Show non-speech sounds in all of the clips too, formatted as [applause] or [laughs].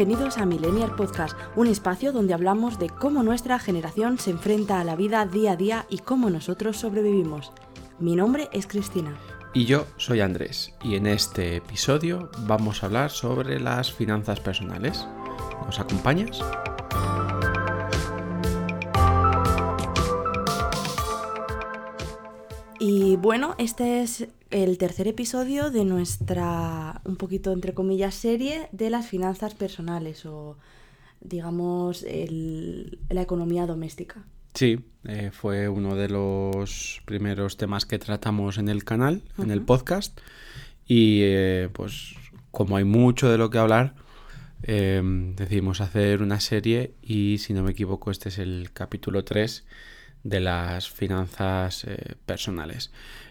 Bienvenidos a Millennial Podcast, un espacio donde hablamos de cómo nuestra generación se enfrenta a la vida día a día y cómo nosotros sobrevivimos. Mi nombre es Cristina. Y yo soy Andrés, y en este episodio vamos a hablar sobre las finanzas personales. ¿Nos acompañas? Y bueno, este es el tercer episodio de nuestra, un poquito entre comillas, serie de las finanzas personales o, digamos, la economía doméstica. Sí, eh, fue uno de los primeros temas que tratamos en el canal, en el podcast. Y eh, pues como hay mucho de lo que hablar, eh, decidimos hacer una serie y si no me equivoco este es el capítulo 3 de las finanzas personales.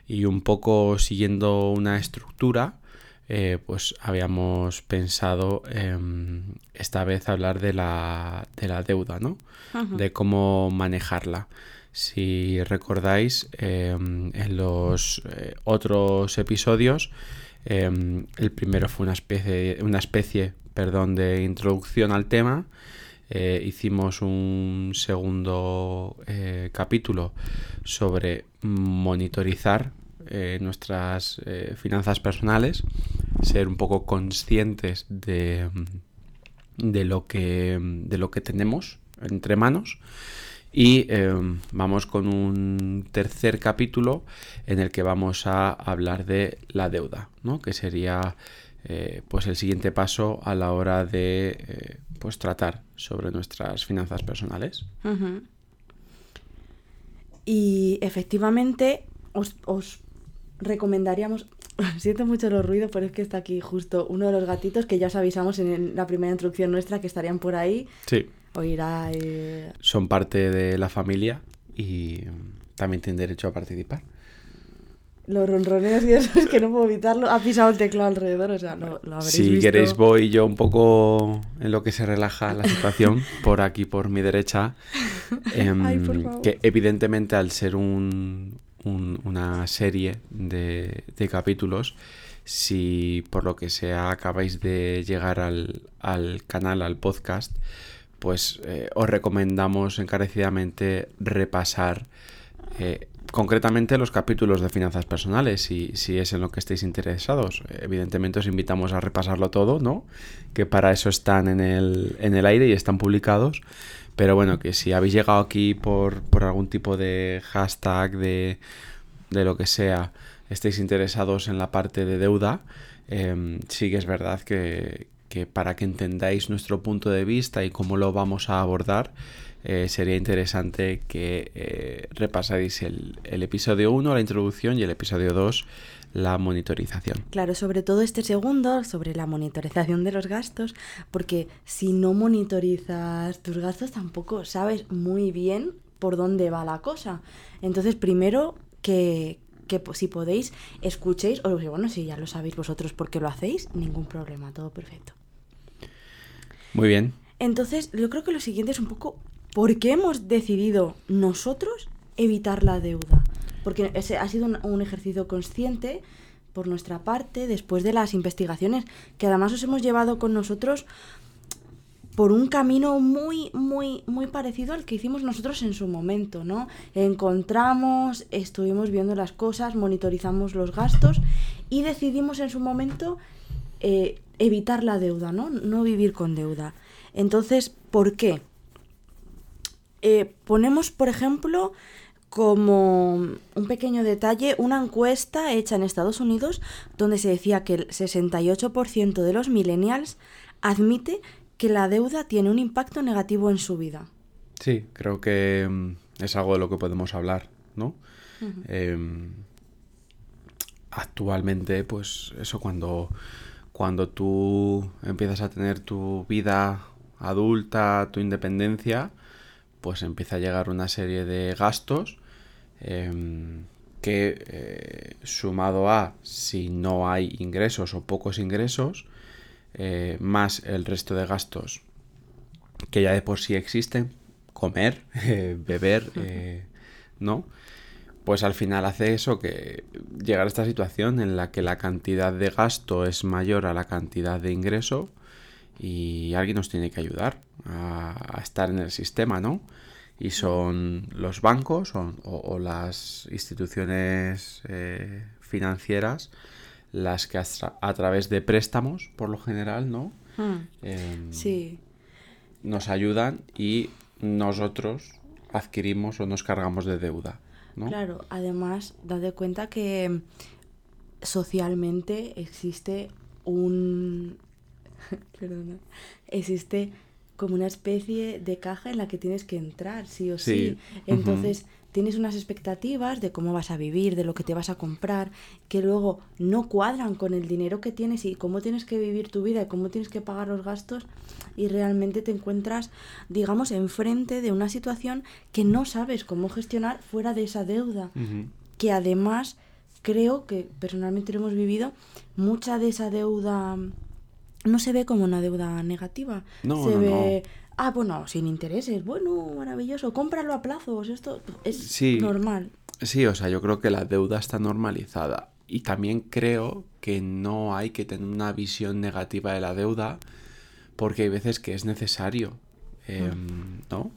Y un poco siguiendo una estructura, eh, pues habíamos pensado esta vez hablar de la, de la deuda, ¿no? De cómo manejarla. Si recordáis, em, en los eh, otros episodios, em, el primero fue una especie, una especie perdón, de introducción al tema eh, hicimos un segundo eh, capítulo sobre monitorizar eh, nuestras finanzas personales, ser un poco conscientes de, de, lo, que, de lo que tenemos entre manos. Y vamos con un tercer capítulo en el que vamos a hablar de la deuda, ¿no? que sería pues el siguiente paso a la hora de pues tratar sobre nuestras finanzas personales. Y efectivamente os, os recomendaríamos, [laughs] siento mucho los ruidos, pero es que está aquí justo uno de los gatitos que ya os avisamos en la primera introducción nuestra que estarían por ahí. Sí. Oirá. Eh... Son parte de la familia y también tienen derecho a participar los ronroneos y eso [laughs] es que no puedo evitarlo. Ha pisado el teclado alrededor, o sea, lo, lo habréis Si queréis voy yo un poco en lo que se relaja la situación, [laughs] por aquí, por mi derecha. Em, que evidentemente al ser un, una serie de, de, capítulos, si por lo que sea acabáis de llegar al, al canal, al podcast, pues eh, os recomendamos encarecidamente repasar eh, concretamente los capítulos de finanzas personales, si, si es en lo que estéis interesados. Evidentemente os invitamos a repasarlo todo, ¿no? Que para eso están en el, en el aire y están publicados. Pero bueno, que si habéis llegado aquí por, por algún tipo de hashtag, de, de, lo que sea, estéis interesados en la parte de deuda, eh, sí que es verdad que, que para que entendáis nuestro punto de vista y cómo lo vamos a abordar, eh, sería interesante que eh, repasáis el, episodio 1, la introducción, y el episodio 2, la monitorización. Claro, sobre todo este segundo, sobre la monitorización de los gastos, porque si no monitorizas tus gastos tampoco sabes muy bien por dónde va la cosa. Entonces, primero que, que si podéis, escuchéis, o bueno, si ya lo sabéis vosotros porque lo hacéis, ningún problema, todo perfecto. Muy bien. Entonces, yo creo que lo siguiente es un poco ¿por qué hemos decidido nosotros evitar la deuda? Porque ese ha sido un, ejercicio consciente por nuestra parte después de las investigaciones que además os hemos llevado con nosotros por un camino muy, muy, muy parecido al que hicimos nosotros en su momento, ¿no? Encontramos, estuvimos viendo las cosas, monitorizamos los gastos y decidimos en su momento eh, evitar la deuda, ¿no? No vivir con deuda. Entonces, ¿por qué? Eh, ponemos, por ejemplo, como un pequeño detalle, una encuesta hecha en Estados Unidos donde se decía que el 68% de los millennials admite que la deuda tiene un impacto negativo en su vida. Sí, creo que mm, es algo de lo que podemos hablar, ¿no? Em, actualmente, pues eso, cuando, cuando tú empiezas a tener tu vida adulta, tu independencia, pues empieza a llegar una serie de gastos em, que eh, sumado a si no hay ingresos o pocos ingresos, eh, más el resto de gastos que ya de por sí existen, comer, [laughs] beber, eh, ¿no? Pues al final hace eso que llegar a esta situación en la que la cantidad de gasto es mayor a la cantidad de ingreso y alguien nos tiene que ayudar a, estar en el sistema, ¿no? Y son los bancos o, las instituciones eh, financieras las que a, través de préstamos, por lo general, ¿no? Hmm. Em, sí. Nos ayudan y nosotros adquirimos o nos cargamos de deuda. ¿no? Claro, además, date cuenta que socialmente existe un... [laughs] Perdona. Existe como una especie de caja en la que tienes que entrar, sí o sí. Entonces, tienes unas expectativas de cómo vas a vivir, de lo que te vas a comprar, que luego no cuadran con el dinero que tienes y cómo tienes que vivir tu vida y cómo tienes que pagar los gastos y realmente te encuentras, digamos, enfrente de una situación que no sabes cómo gestionar fuera de esa deuda, que además creo que personalmente lo hemos vivido, mucha de esa deuda no se ve como una deuda negativa, no, se ve Ah, bueno, sin intereses. Bueno, maravilloso. Cómpralo a plazos. Esto es normal. Sí, o sea, yo creo que la deuda está normalizada. Y también creo que no hay que tener una visión negativa de la deuda porque hay veces que es necesario. Em, ¿No?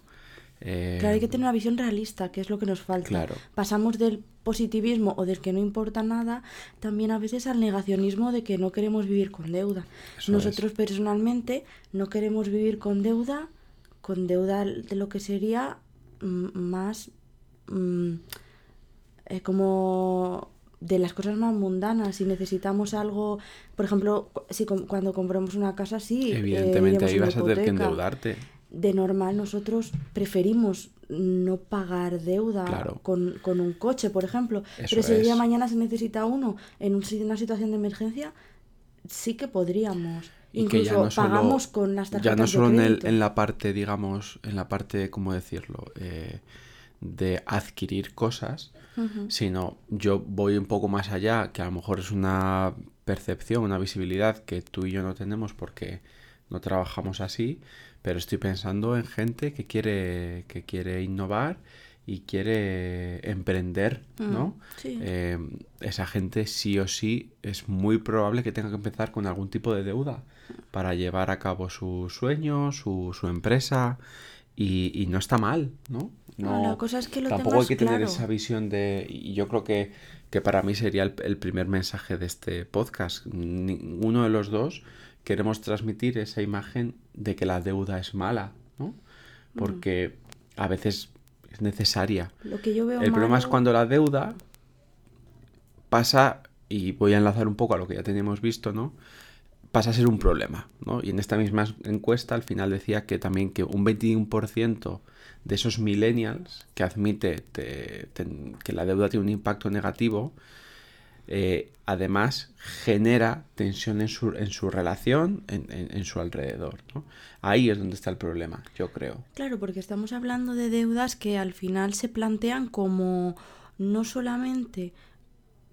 Claro, hay que tener una visión realista, que es lo que nos falta. Pasamos del positivismo o del que no importa nada, también a veces al negacionismo de que no queremos vivir con deuda. Nosotros personalmente no queremos vivir con deuda, con deuda de lo que sería mm, más mm, eh, como de las cosas más mundanas. Si necesitamos algo, por ejemplo, si cuando compramos una casa, sí. Evidentemente ahí vas a tener que endeudarte de normal nosotros preferimos no pagar deuda con, un coche, por ejemplo. Pero si el día de mañana se necesita uno en una situación de emergencia, sí que podríamos. Incluso pagamos con las tarjetas Ya no solo en, en, la parte, digamos, en la parte, ¿cómo decirlo? Eh, de adquirir cosas, sino yo voy un poco más allá, que a lo mejor es una percepción, una visibilidad que tú y yo no tenemos porque no trabajamos así, pero estoy pensando en gente que quiere, que quiere innovar y quiere emprender, mm, ¿no? Eh, esa gente sí o sí es muy probable que tenga que empezar con algún tipo de deuda para llevar a cabo su sueño, su, su empresa y, no está mal, ¿no? No, la cosa es que lo tampoco hay que tener esa visión de y yo creo que, que para mí sería el, el, primer mensaje de este podcast. Ninguno de los dos queremos transmitir esa imagen de que la deuda es mala, ¿no? Porque a veces es necesaria. Lo que yo veo El problema es cuando la deuda pasa, y voy a enlazar un poco a lo que ya teníamos visto, ¿no? Pasa a ser un problema, ¿no? Y en esta misma encuesta al final decía que también que un 21% de esos millennials que admite que la deuda tiene un impacto negativo, eh, además genera tensión en su, en su relación, en, en, su alrededor. ¿no? Ahí es donde está el problema, yo creo. Claro, porque estamos hablando de deudas que al final se plantean como no solamente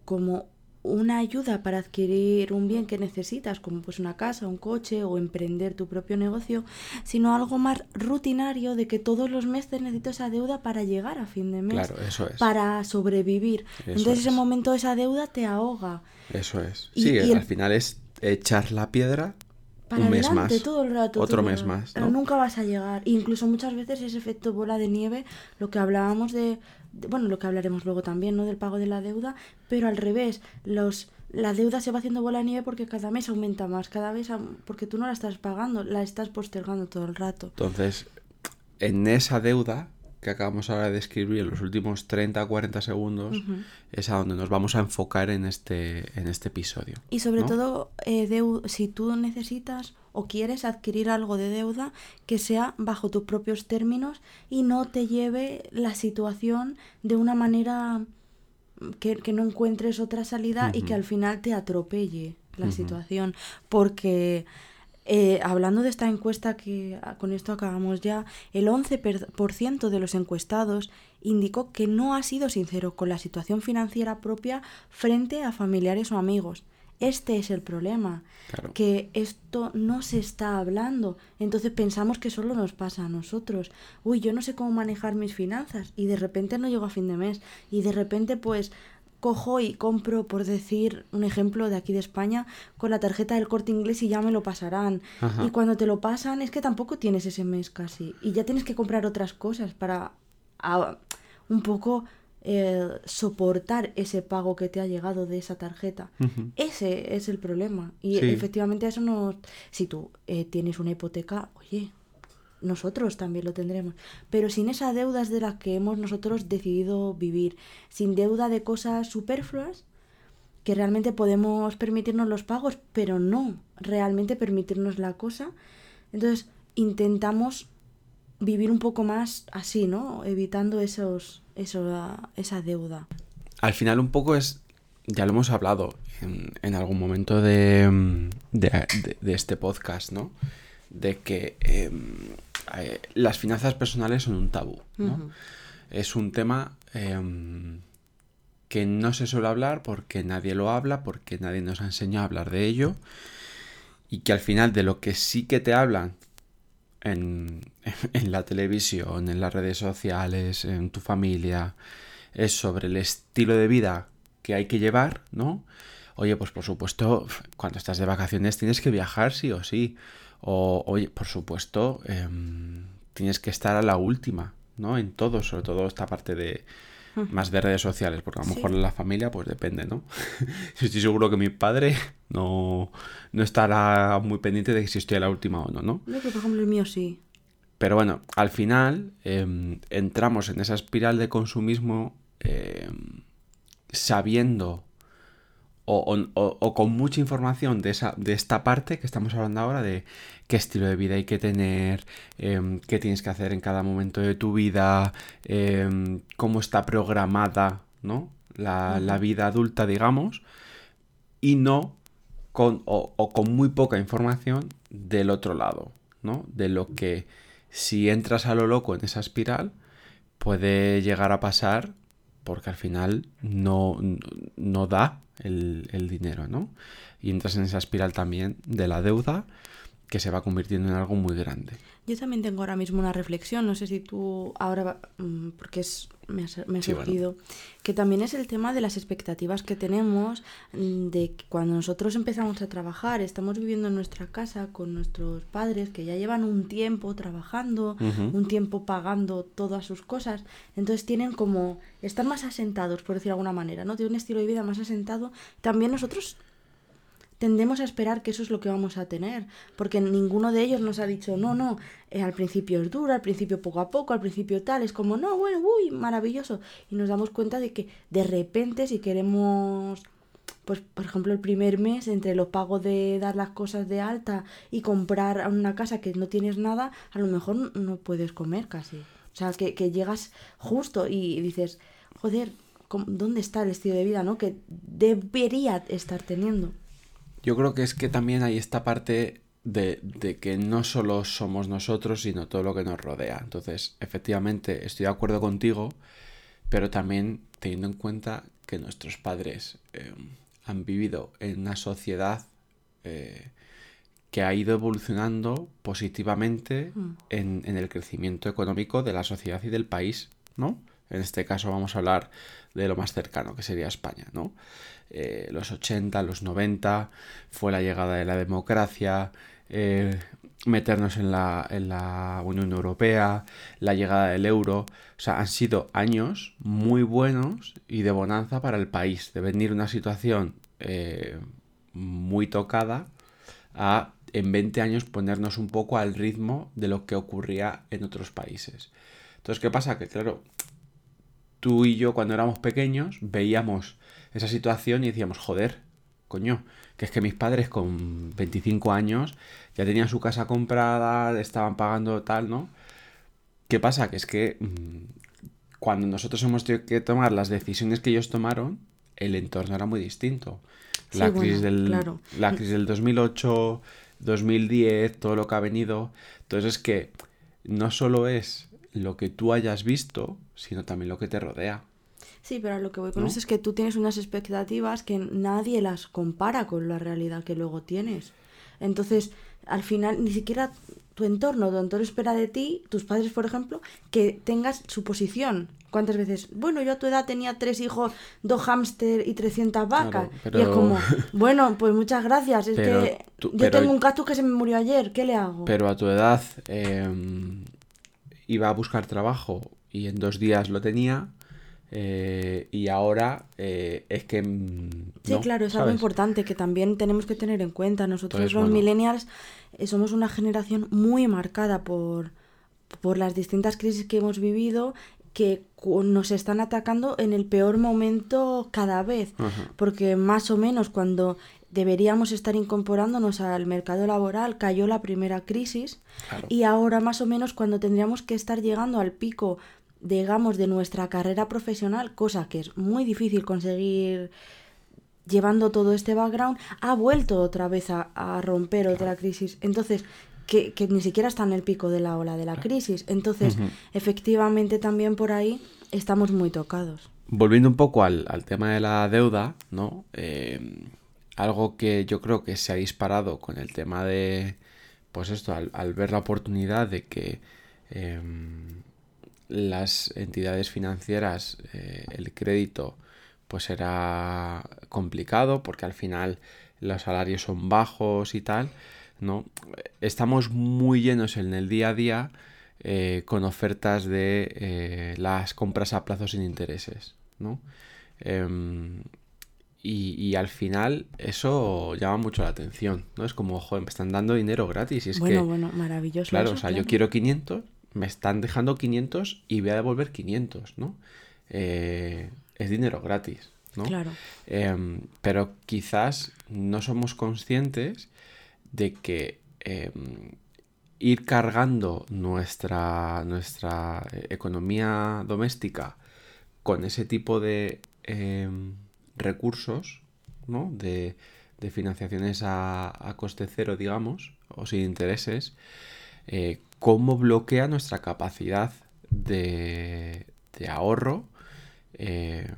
como una ayuda para adquirir un bien que necesitas, como pues una casa, un coche o emprender tu propio negocio, sino algo más rutinario de que todos los meses necesito esa deuda para llegar a fin de mes, claro, eso es. para sobrevivir. Entonces ese momento esa deuda te ahoga. Eso es. sí, al final es echar la piedra un mes más. todo el rato. Otro mes más. Pero nunca vas a llegar. Incluso muchas veces ese efecto bola de nieve, lo que hablábamos de, bueno, lo que hablaremos luego también, ¿no? Del pago de la deuda, pero al revés, los la deuda se va haciendo bola de nieve porque cada mes aumenta más, cada vez porque tú no la estás pagando, la estás postergando todo el rato. Entonces, en esa deuda que acabamos ahora de describir en los últimos 30 o 40 segundos es a donde nos vamos a enfocar en este, en este episodio. Y sobre todo, eh, si tú necesitas o quieres adquirir algo de deuda que sea bajo tus propios términos y no te lleve la situación de una manera que, no encuentres otra salida y que al final te atropelle la situación. Porque eh, hablando de esta encuesta que ah, con esto acabamos ya, el 11% de los encuestados indicó que no ha sido sincero con la situación financiera propia frente a familiares o amigos. Este es el problema, que esto no se está hablando. Entonces pensamos que solo nos pasa a nosotros. Uy, yo no sé cómo manejar mis finanzas y de repente no llego a fin de mes y de repente pues cojo y compro, por decir un ejemplo de aquí de España, con la tarjeta del corte inglés y ya me lo pasarán. Ajá. Y cuando te lo pasan es que tampoco tienes ese mes casi. Y ya tienes que comprar otras cosas para a- un poco eh, soportar ese pago que te ha llegado de esa tarjeta. Ese es el problema. Y Sí. efectivamente eso no... Si tú eh, tienes una hipoteca, oye, nosotros también lo tendremos. Pero sin esa deuda es de la que hemos nosotros decidido vivir. Sin deuda de cosas superfluas que realmente podemos permitirnos los pagos, pero no realmente permitirnos la cosa. Entonces intentamos vivir un poco más así, ¿no? Evitando esos, eso, esa deuda. Al final un poco es, ya lo hemos hablado en, en algún momento de- de este podcast, ¿no? De que em, eh, las finanzas personales son un tabú, ¿no? Es un tema em, que no se suele hablar porque nadie lo habla, porque nadie nos ha enseñado a hablar de ello y que al final de lo que sí que te hablan en, [laughs] en la televisión, en las redes sociales, en tu familia, es sobre el estilo de vida que hay que llevar, ¿no? Oye, pues por supuesto, cuando estás de vacaciones tienes que viajar sí o sí. O, oye, por supuesto, em, tienes que estar a la última, ¿no? En todo, sobre todo esta parte de más de redes sociales, porque a lo Sí. mejor en la familia, pues depende, ¿no? [laughs] estoy seguro que mi padre no, no estará muy pendiente de si estoy a la última o no, ¿no? Yo que, por ejemplo, el mío sí. Pero bueno, al final em, entramos en esa espiral de consumismo em, sabiendo o, o- o- o con mucha información de, esa, de esta parte que estamos hablando ahora, de qué estilo de vida hay que tener, em, qué tienes que hacer en cada momento de tu vida, em, cómo está programada ¿no? la, la vida adulta, digamos, y no con, o, o con muy poca información del otro lado, ¿no? De lo que si entras a lo loco en esa espiral puede llegar a pasar porque al final no, no- no da el, el dinero, ¿no? Y entras en esa espiral también de la deuda que se va convirtiendo en algo muy grande. Yo también tengo ahora mismo una reflexión, no sé si tú ahora, mm, porque es, me ha, me ha Sí, bueno. surgido, que también es el tema de las expectativas que tenemos, mm, de que cuando nosotros empezamos a trabajar, estamos viviendo en nuestra casa con nuestros padres que ya llevan un tiempo trabajando, un tiempo pagando todas sus cosas, entonces tienen como, están más asentados, por decir de alguna manera, ¿no? Tienen un estilo de vida más asentado. También nosotros tendemos a esperar que eso es lo que vamos a tener, porque ninguno de ellos nos ha dicho, no, no, eh, al principio es duro, al principio poco a poco, al principio tal, es como, no, bueno, uy, maravilloso. Y nos damos cuenta de que de repente si queremos, pues por ejemplo el primer mes, entre los pagos de dar las cosas de alta y comprar una casa que no tienes nada, a lo mejor no- puedes comer casi. O sea, que, que llegas justo y dices, joder, ¿cómo- ¿dónde está el estilo de vida, no? Que debería estar teniendo. Yo creo que es que también hay esta parte de, de que no solo somos nosotros, sino todo lo que nos rodea. Entonces, efectivamente, estoy de acuerdo contigo, pero también teniendo en cuenta que nuestros padres eh, han vivido en una sociedad eh, que ha ido evolucionando positivamente Mm. en, en el crecimiento económico de la sociedad y del país, ¿no? En este caso vamos a hablar de lo más cercano, que sería España, ¿no? Eh, los 80, los 90, fue la llegada de la democracia, eh, meternos en la, en la Unión Europea, la llegada del euro. O sea, han sido años muy buenos y de bonanza para el país, de venir una situación eh, muy tocada a en 20 años ponernos un poco al ritmo de lo que ocurría en otros países. Entonces, ¿qué pasa? Que claro, tú y yo cuando éramos pequeños veíamos esa situación y decíamos, joder, coño, que es que mis padres con 25 años ya tenían su casa comprada, estaban pagando tal, ¿no? ¿Qué pasa? Que es que mm, cuando nosotros hemos tenido que tomar las decisiones que ellos tomaron, el entorno era muy distinto. La, Sí, bueno, crisis, del, claro. la crisis del 2008, 2010, todo lo que ha venido. Entonces es que no solo es lo que tú hayas visto, sino también lo que te rodea. Sí, pero a lo que voy con ¿No? esto es que tú tienes unas expectativas que nadie las compara con la realidad que luego tienes. Entonces, al final, ni siquiera tu entorno, tu entorno espera de ti, tus padres, por ejemplo, que tengas su posición. ¿Cuántas veces? Bueno, yo a tu edad tenía tres hijos, dos hámster y 300 vacas. Claro, Y es como, [laughs] bueno, pues muchas gracias. Es Pero que tú- yo pero- tengo un cactus que se me murió ayer. ¿Qué le hago? Pero a tu edad eh, iba a buscar trabajo y en dos días lo tenía. Eh, y ahora eh, es que... mm, Sí, no, claro, es algo ¿sabes? importante que también tenemos que tener en cuenta. Nosotros Entonces, los bueno. millennials eh, somos una generación muy marcada por, por las distintas crisis que hemos vivido que nos están atacando en el peor momento cada vez. Ajá. Porque más o menos cuando deberíamos estar incorporándonos al mercado laboral cayó la primera crisis Claro. y ahora más o menos cuando tendríamos que estar llegando al pico digamos de nuestra carrera profesional cosa que es muy difícil conseguir llevando todo este background ha vuelto otra vez a, a romper otra crisis. Entonces que, que ni siquiera está en el pico de la ola de la crisis. Entonces efectivamente también por ahí estamos muy tocados. Volviendo un poco al, al tema de la deuda, ¿no? Eh, algo que yo creo que se ha disparado con el tema de, pues esto, al, al ver la oportunidad de que em, las entidades financieras, eh, el crédito, pues era complicado porque al final los salarios son bajos y tal, ¿no? Estamos muy llenos en el día a día eh, con ofertas de eh, las compras a plazos sin intereses, ¿no? Em, y, y al final eso llama mucho la atención, ¿no? Es como, joder, me están dando dinero gratis y es bueno que... bueno maravilloso Claro, eso, o sea, yo quiero 500, me están dejando 500 y voy a devolver 500, ¿no? Eh, es dinero gratis, ¿no? claro Em, pero quizás no somos conscientes de que em, ir cargando nuestra, nuestra eh, economía doméstica con ese tipo de em, recursos, ¿no? De, de financiaciones a, a coste cero, digamos, o sin intereses, eh, cómo bloquea nuestra capacidad de, de ahorro eh,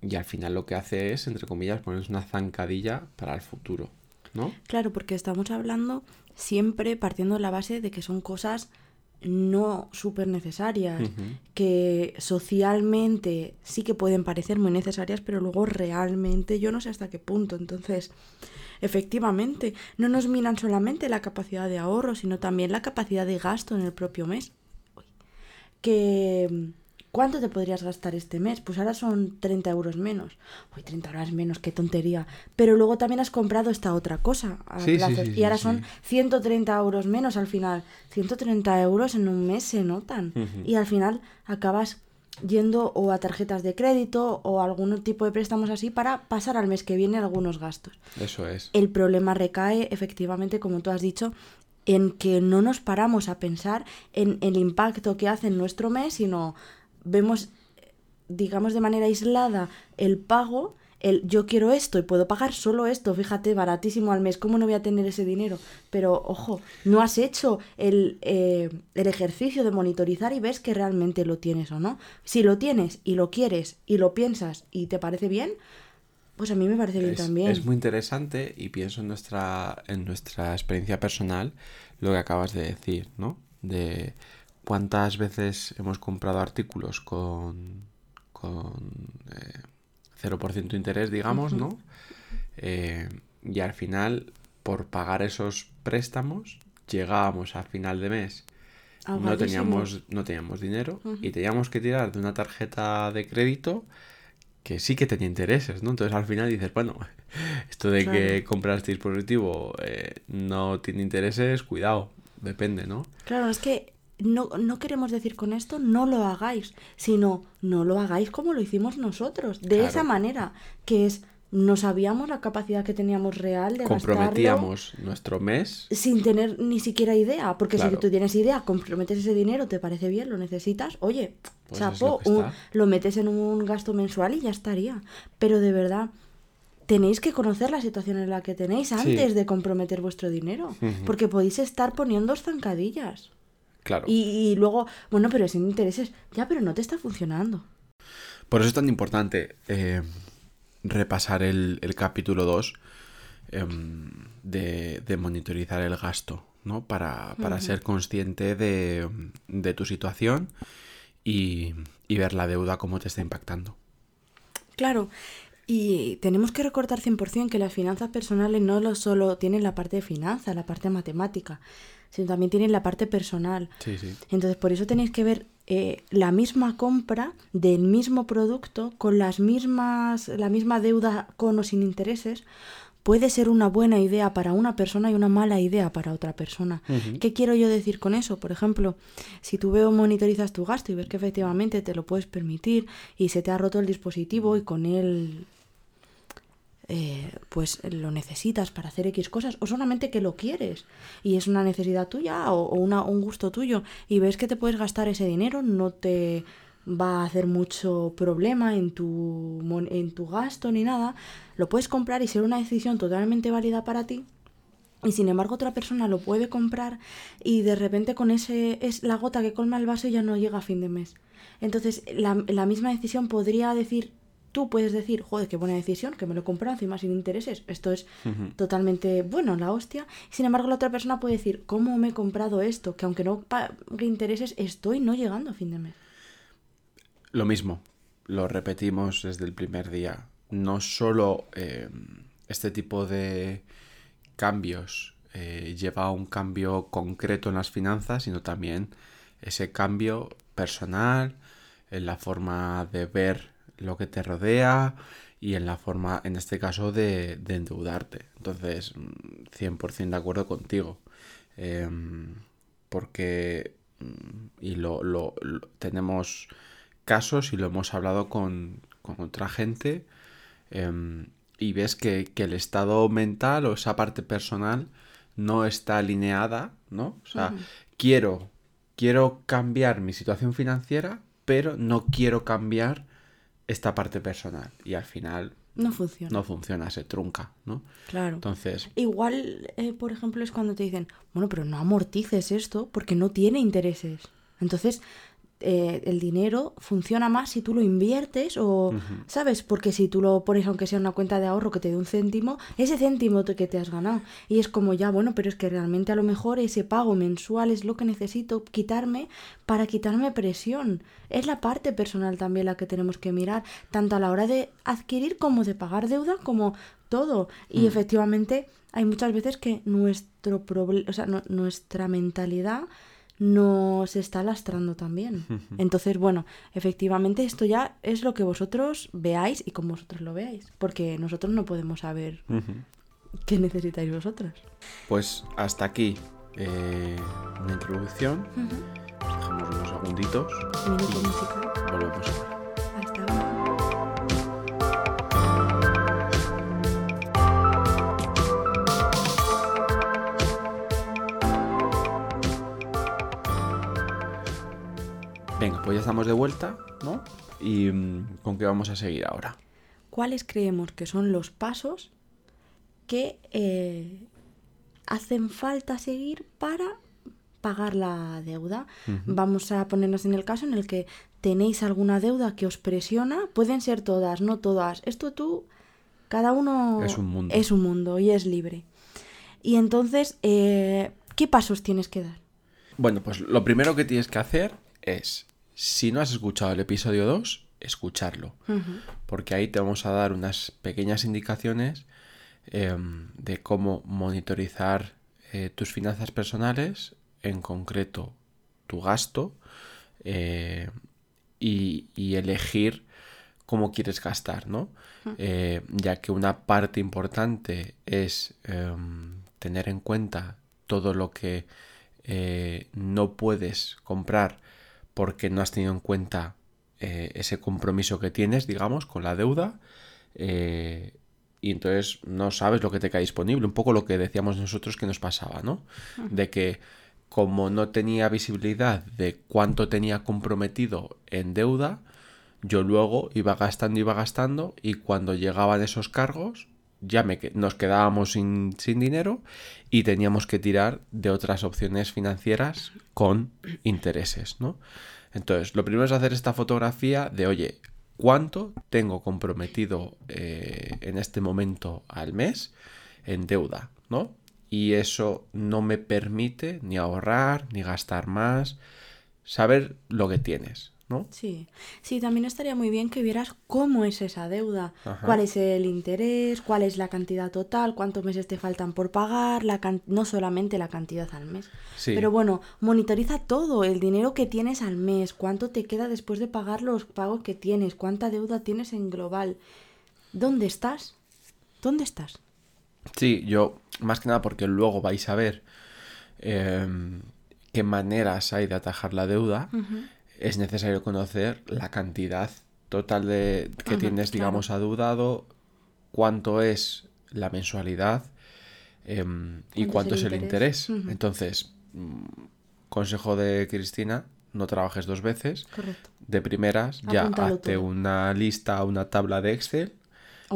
y al final lo que hace es, entre comillas, ponernos una zancadilla para el futuro, ¿no? Claro, porque estamos hablando siempre partiendo de la base de que son cosas no súper necesarias, que socialmente sí que pueden parecer muy necesarias, pero luego realmente yo no sé hasta qué punto. Entonces, efectivamente, no nos miran solamente la capacidad de ahorro, sino también la capacidad de gasto en el propio mes. Uy. Que... ¿Cuánto te podrías gastar este mes? Pues ahora son 30 euros menos. Uy, 30 euros menos, qué tontería. Pero luego también has comprado esta otra cosa a Sí, sí, plazos. sí, y ahora son sí. 130 euros menos al final. 130 euros en un mes se notan. Y al final acabas yendo o a tarjetas de crédito o a algún tipo de préstamos así para pasar al mes que viene algunos gastos. Eso es. El problema recae efectivamente, como tú has dicho, en que no nos paramos a pensar en el impacto que hace en nuestro mes, sino vemos, digamos, de manera aislada el pago, el yo quiero esto y puedo pagar solo esto, fíjate, baratísimo al mes, ¿cómo no voy a tener ese dinero? Pero ojo, no has hecho el, eh, el ejercicio de monitorizar y ves que realmente lo tienes o no. Si lo tienes y lo quieres y lo piensas y te parece bien, pues a mí me parece bien es, también. es muy interesante y pienso en nuestra, en nuestra experiencia personal lo que acabas de decir, ¿no? De cuántas veces hemos comprado artículos con, con eh, 0% interés, digamos, ¿no? Eh, y al final, por pagar esos préstamos, llegábamos a final de mes. No teníamos, no teníamos dinero y teníamos que tirar de una tarjeta de crédito que sí que tenía intereses, ¿no? Entonces al final dices, bueno, [laughs] esto de que Claro. compras dispositivo eh, no tiene intereses, cuidado, depende, ¿no? Claro, es que no, no queremos decir con esto no lo hagáis, sino no lo hagáis como lo hicimos nosotros, de Claro. esa manera, que es, no sabíamos la capacidad que teníamos real de Comprometíamos nuestro mes, sin tener ni siquiera idea, porque Claro. si tú tienes idea, comprometes ese dinero, te parece bien, lo necesitas, oye, Pues es chapo, lo un- metes en un gasto mensual y ya estaría. Pero de verdad, tenéis que conocer la situación en la que tenéis antes de comprometer vuestro dinero, porque podéis estar poniendo zancadillas. Claro. Y, y luego, bueno, pero sin intereses, ya, pero no te está funcionando. Por eso es tan importante eh, repasar el, el capítulo 2 em, de, de monitorizar el gasto, ¿no? Para, para ser consciente de, de tu situación y, y ver la deuda cómo te está impactando. Claro, y tenemos que recortar 100% que las finanzas personales no lo solo tienen la parte de finanzas, la parte matemática, sino también tienen la parte personal. Sí, sí. Entonces, por eso tenéis que ver eh, la misma compra del mismo producto con las mismas, la misma deuda con o sin intereses. Puede ser una buena idea para una persona y una mala idea para otra persona. ¿Qué quiero yo decir con eso? Por ejemplo, si tú veo monitorizas tu gasto y ves que efectivamente te lo puedes permitir y se te ha roto el dispositivo y con él eh, pues lo necesitas para hacer X cosas o solamente que lo quieres y es una necesidad tuya o, una, un gusto tuyo y ves que te puedes gastar ese dinero, no te va a hacer mucho problema en tu, en tu gasto ni nada, lo puedes comprar y ser una decisión totalmente válida para ti y sin embargo otra persona lo puede comprar y de repente con ese es la gota que colma el vaso y ya no llega a fin de mes. Entonces la, la misma decisión podría decir, tú puedes decir, joder, qué buena decisión, que me lo he comprado encima sin intereses, esto es totalmente bueno, la hostia. Sin embargo la otra persona puede decir, ¿cómo me he comprado esto? Que aunque no pague intereses, estoy no llegando a fin de mes. Lo mismo, lo repetimos desde el primer día. No solo eh, este tipo de cambios eh, lleva a un cambio concreto en las finanzas, sino también ese cambio personal, en la forma de ver lo que te rodea y en la forma, en este caso, de, de endeudarte. Entonces, mm, 100% de acuerdo contigo. Em, porque, mm, y lo, lo- lo- tenemos casos y lo hemos hablado con, con otra gente, em, y ves que, que el estado mental o esa parte personal no está alineada, ¿no? O sea, quiero, quiero cambiar mi situación financiera, pero no quiero cambiar esta parte personal. Y al final No funciona. no funciona, se trunca, ¿no? Claro. Entonces, Igual, eh, por ejemplo, es cuando te dicen, bueno, pero no amortices esto porque no tiene intereses. Entonces, eh, el dinero funciona más si tú lo inviertes o, ¿sabes? Porque si tú lo pones, aunque sea una cuenta de ahorro que te dé un céntimo, ese céntimo que te has ganado. Y es como, ya, bueno, pero es que realmente a lo mejor ese pago mensual es lo que necesito quitarme para quitarme presión. Es la parte personal también la que tenemos que mirar, tanto a la hora de adquirir como de pagar deuda, como todo. Y efectivamente hay muchas veces que nuestro problema, o sea, no- nuestra mentalidad nos está lastrando también. [laughs] Entonces, bueno, efectivamente esto ya es lo que vosotros veáis y como vosotros lo veáis, porque nosotros no podemos saber qué necesitáis vosotras. pues hasta aquí eh, una introducción. Nos dejamos unos segunditos y volvemos Venga, pues ya estamos de vuelta, ¿no? ¿Y mm, con qué vamos a seguir ahora? ¿Cuáles creemos que son los pasos que eh, hacen falta seguir para pagar la deuda? Vamos a ponernos en el caso en el que tenéis alguna deuda que os presiona. Pueden ser todas, no todas. Esto tú, cada uno Es un mundo. es un mundo y es libre. Y entonces, eh, ¿qué pasos tienes que dar? Bueno, pues lo primero que tienes que hacer es, si no has escuchado el episodio 2, escucharlo. Porque ahí te vamos a dar unas pequeñas indicaciones em, de cómo monitorizar eh, tus finanzas personales, en concreto tu gasto, eh, y, y elegir cómo quieres gastar, ¿no? Eh, ya que una parte importante es em, tener en cuenta todo lo que no puedes comprar porque no has tenido en cuenta eh, ese compromiso que tienes, digamos, con la deuda. eh, y entonces no sabes lo que te queda disponible. Un poco lo que decíamos nosotros que nos pasaba, ¿no? De que como no tenía visibilidad de cuánto tenía comprometido en deuda, yo luego iba gastando, iba gastando y cuando llegaban esos cargos ya me, nos quedábamos sin, sin dinero y teníamos que tirar de otras opciones financieras con intereses, ¿no? Entonces, lo primero es hacer esta fotografía de, oye, ¿cuánto tengo comprometido eh, en este momento al mes en deuda, ¿no? Y eso no me permite ni ahorrar, ni gastar más, saber lo que tienes. ¿No? Sí, sí, también estaría muy bien que vieras cómo es esa deuda, Ajá. cuál es el interés, cuál es la cantidad total, cuántos meses te faltan por pagar, la can- no solamente la cantidad al mes. Sí. Pero bueno, monitoriza todo, el dinero que tienes al mes, cuánto te queda después de pagar los pagos que tienes, cuánta deuda tienes en global. ¿Dónde estás? ¿Dónde estás? Sí, yo, más que nada porque luego vais a ver em, qué maneras hay de atajar la deuda, es necesario conocer la cantidad total de que tienes, claro. digamos, adeudado, cuánto es la mensualidad em, y ¿Cuánto es es el interés? Entonces, mm, consejo de Cristina, no trabajes dos veces. Correcto. De primeras, ya hazte todo. una lista, una tabla de Excel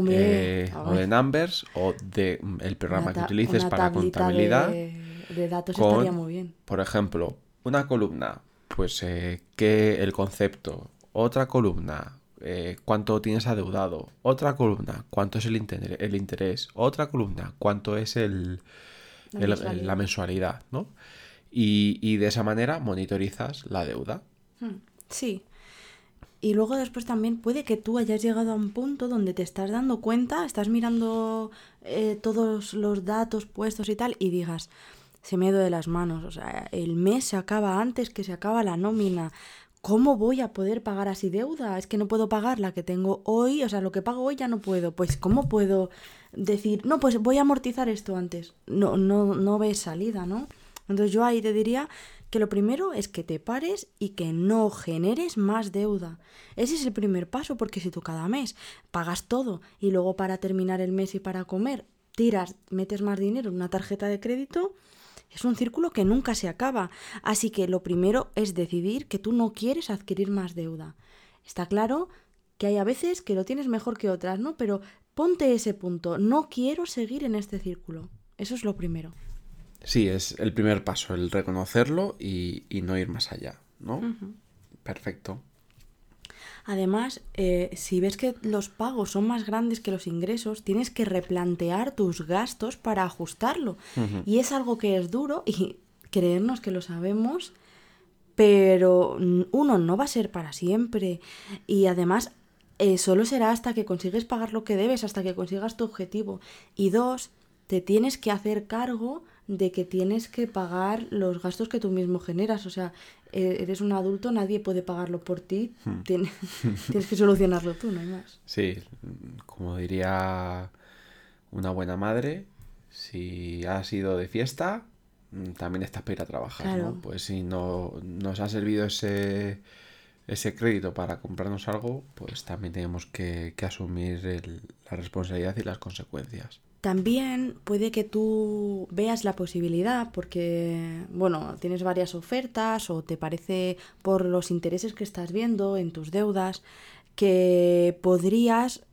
eh, a o de Numbers o de mm, el programa Una que utilices para contabilidad. De, de datos con, estaría muy bien. Por ejemplo, una columna, pues eh, que el concepto. Otra columna, eh, cuánto tienes adeudado. Otra columna, cuánto es el, inter- el interés. Otra columna, cuánto es el, La el- mensualidad. la mensualidad, ¿no? Y, y de esa manera monitorizas la deuda. Hmm, Sí. Y luego después también puede que tú hayas llegado a un punto donde te estás dando cuenta, estás mirando eh, todos los datos puestos y tal, y digas, se me ha de las manos, o sea, el mes se acaba antes que se acaba la nómina. ¿Cómo voy a poder pagar así deuda? Es que no puedo pagar la que tengo hoy, o sea, lo que pago hoy ya no puedo. Pues, ¿cómo puedo decir, no, pues voy a amortizar esto antes? No, no, no ves salida, ¿no? Entonces yo ahí te diría que lo primero es que te pares y que no generes más deuda. Ese es el primer paso, porque si tú cada mes pagas todo y luego para terminar el mes y para comer tiras, metes más dinero en una tarjeta de crédito, es un círculo que nunca se acaba. Así que lo primero es decidir que tú no quieres adquirir más deuda. Está claro que hay a veces que lo tienes mejor que otras, ¿no? Pero ponte ese punto. No quiero seguir en este círculo. Eso es lo primero. Sí, es el primer paso, el reconocerlo y, y no ir más allá, ¿no? Perfecto. Además, eh, si ves que los pagos son más grandes que los ingresos, tienes que replantear tus gastos para ajustarlo. Y es algo que es duro y creernos que lo sabemos, pero uno no va a ser para siempre. Y además, eh, solo será hasta que consigues pagar lo que debes, hasta que consigas tu objetivo. Y dos, te tienes que hacer cargo de que tienes que pagar los gastos que tú mismo generas. O sea, eh, eres un adulto, nadie puede pagarlo por ti. Tien- [laughs] tienes que solucionarlo tú, no hay más. Sí, como diría una buena madre, si has ido de fiesta, mm, también estás para ir a trabajar, Claro. ¿no? Pues si no nos ha servido ese, ese crédito para comprarnos algo, pues también tenemos que, que asumir el- la responsabilidad y las consecuencias. También puede que tú veas la posibilidad porque, bueno, tienes varias ofertas o te parece por los intereses que estás viendo en tus deudas que podrías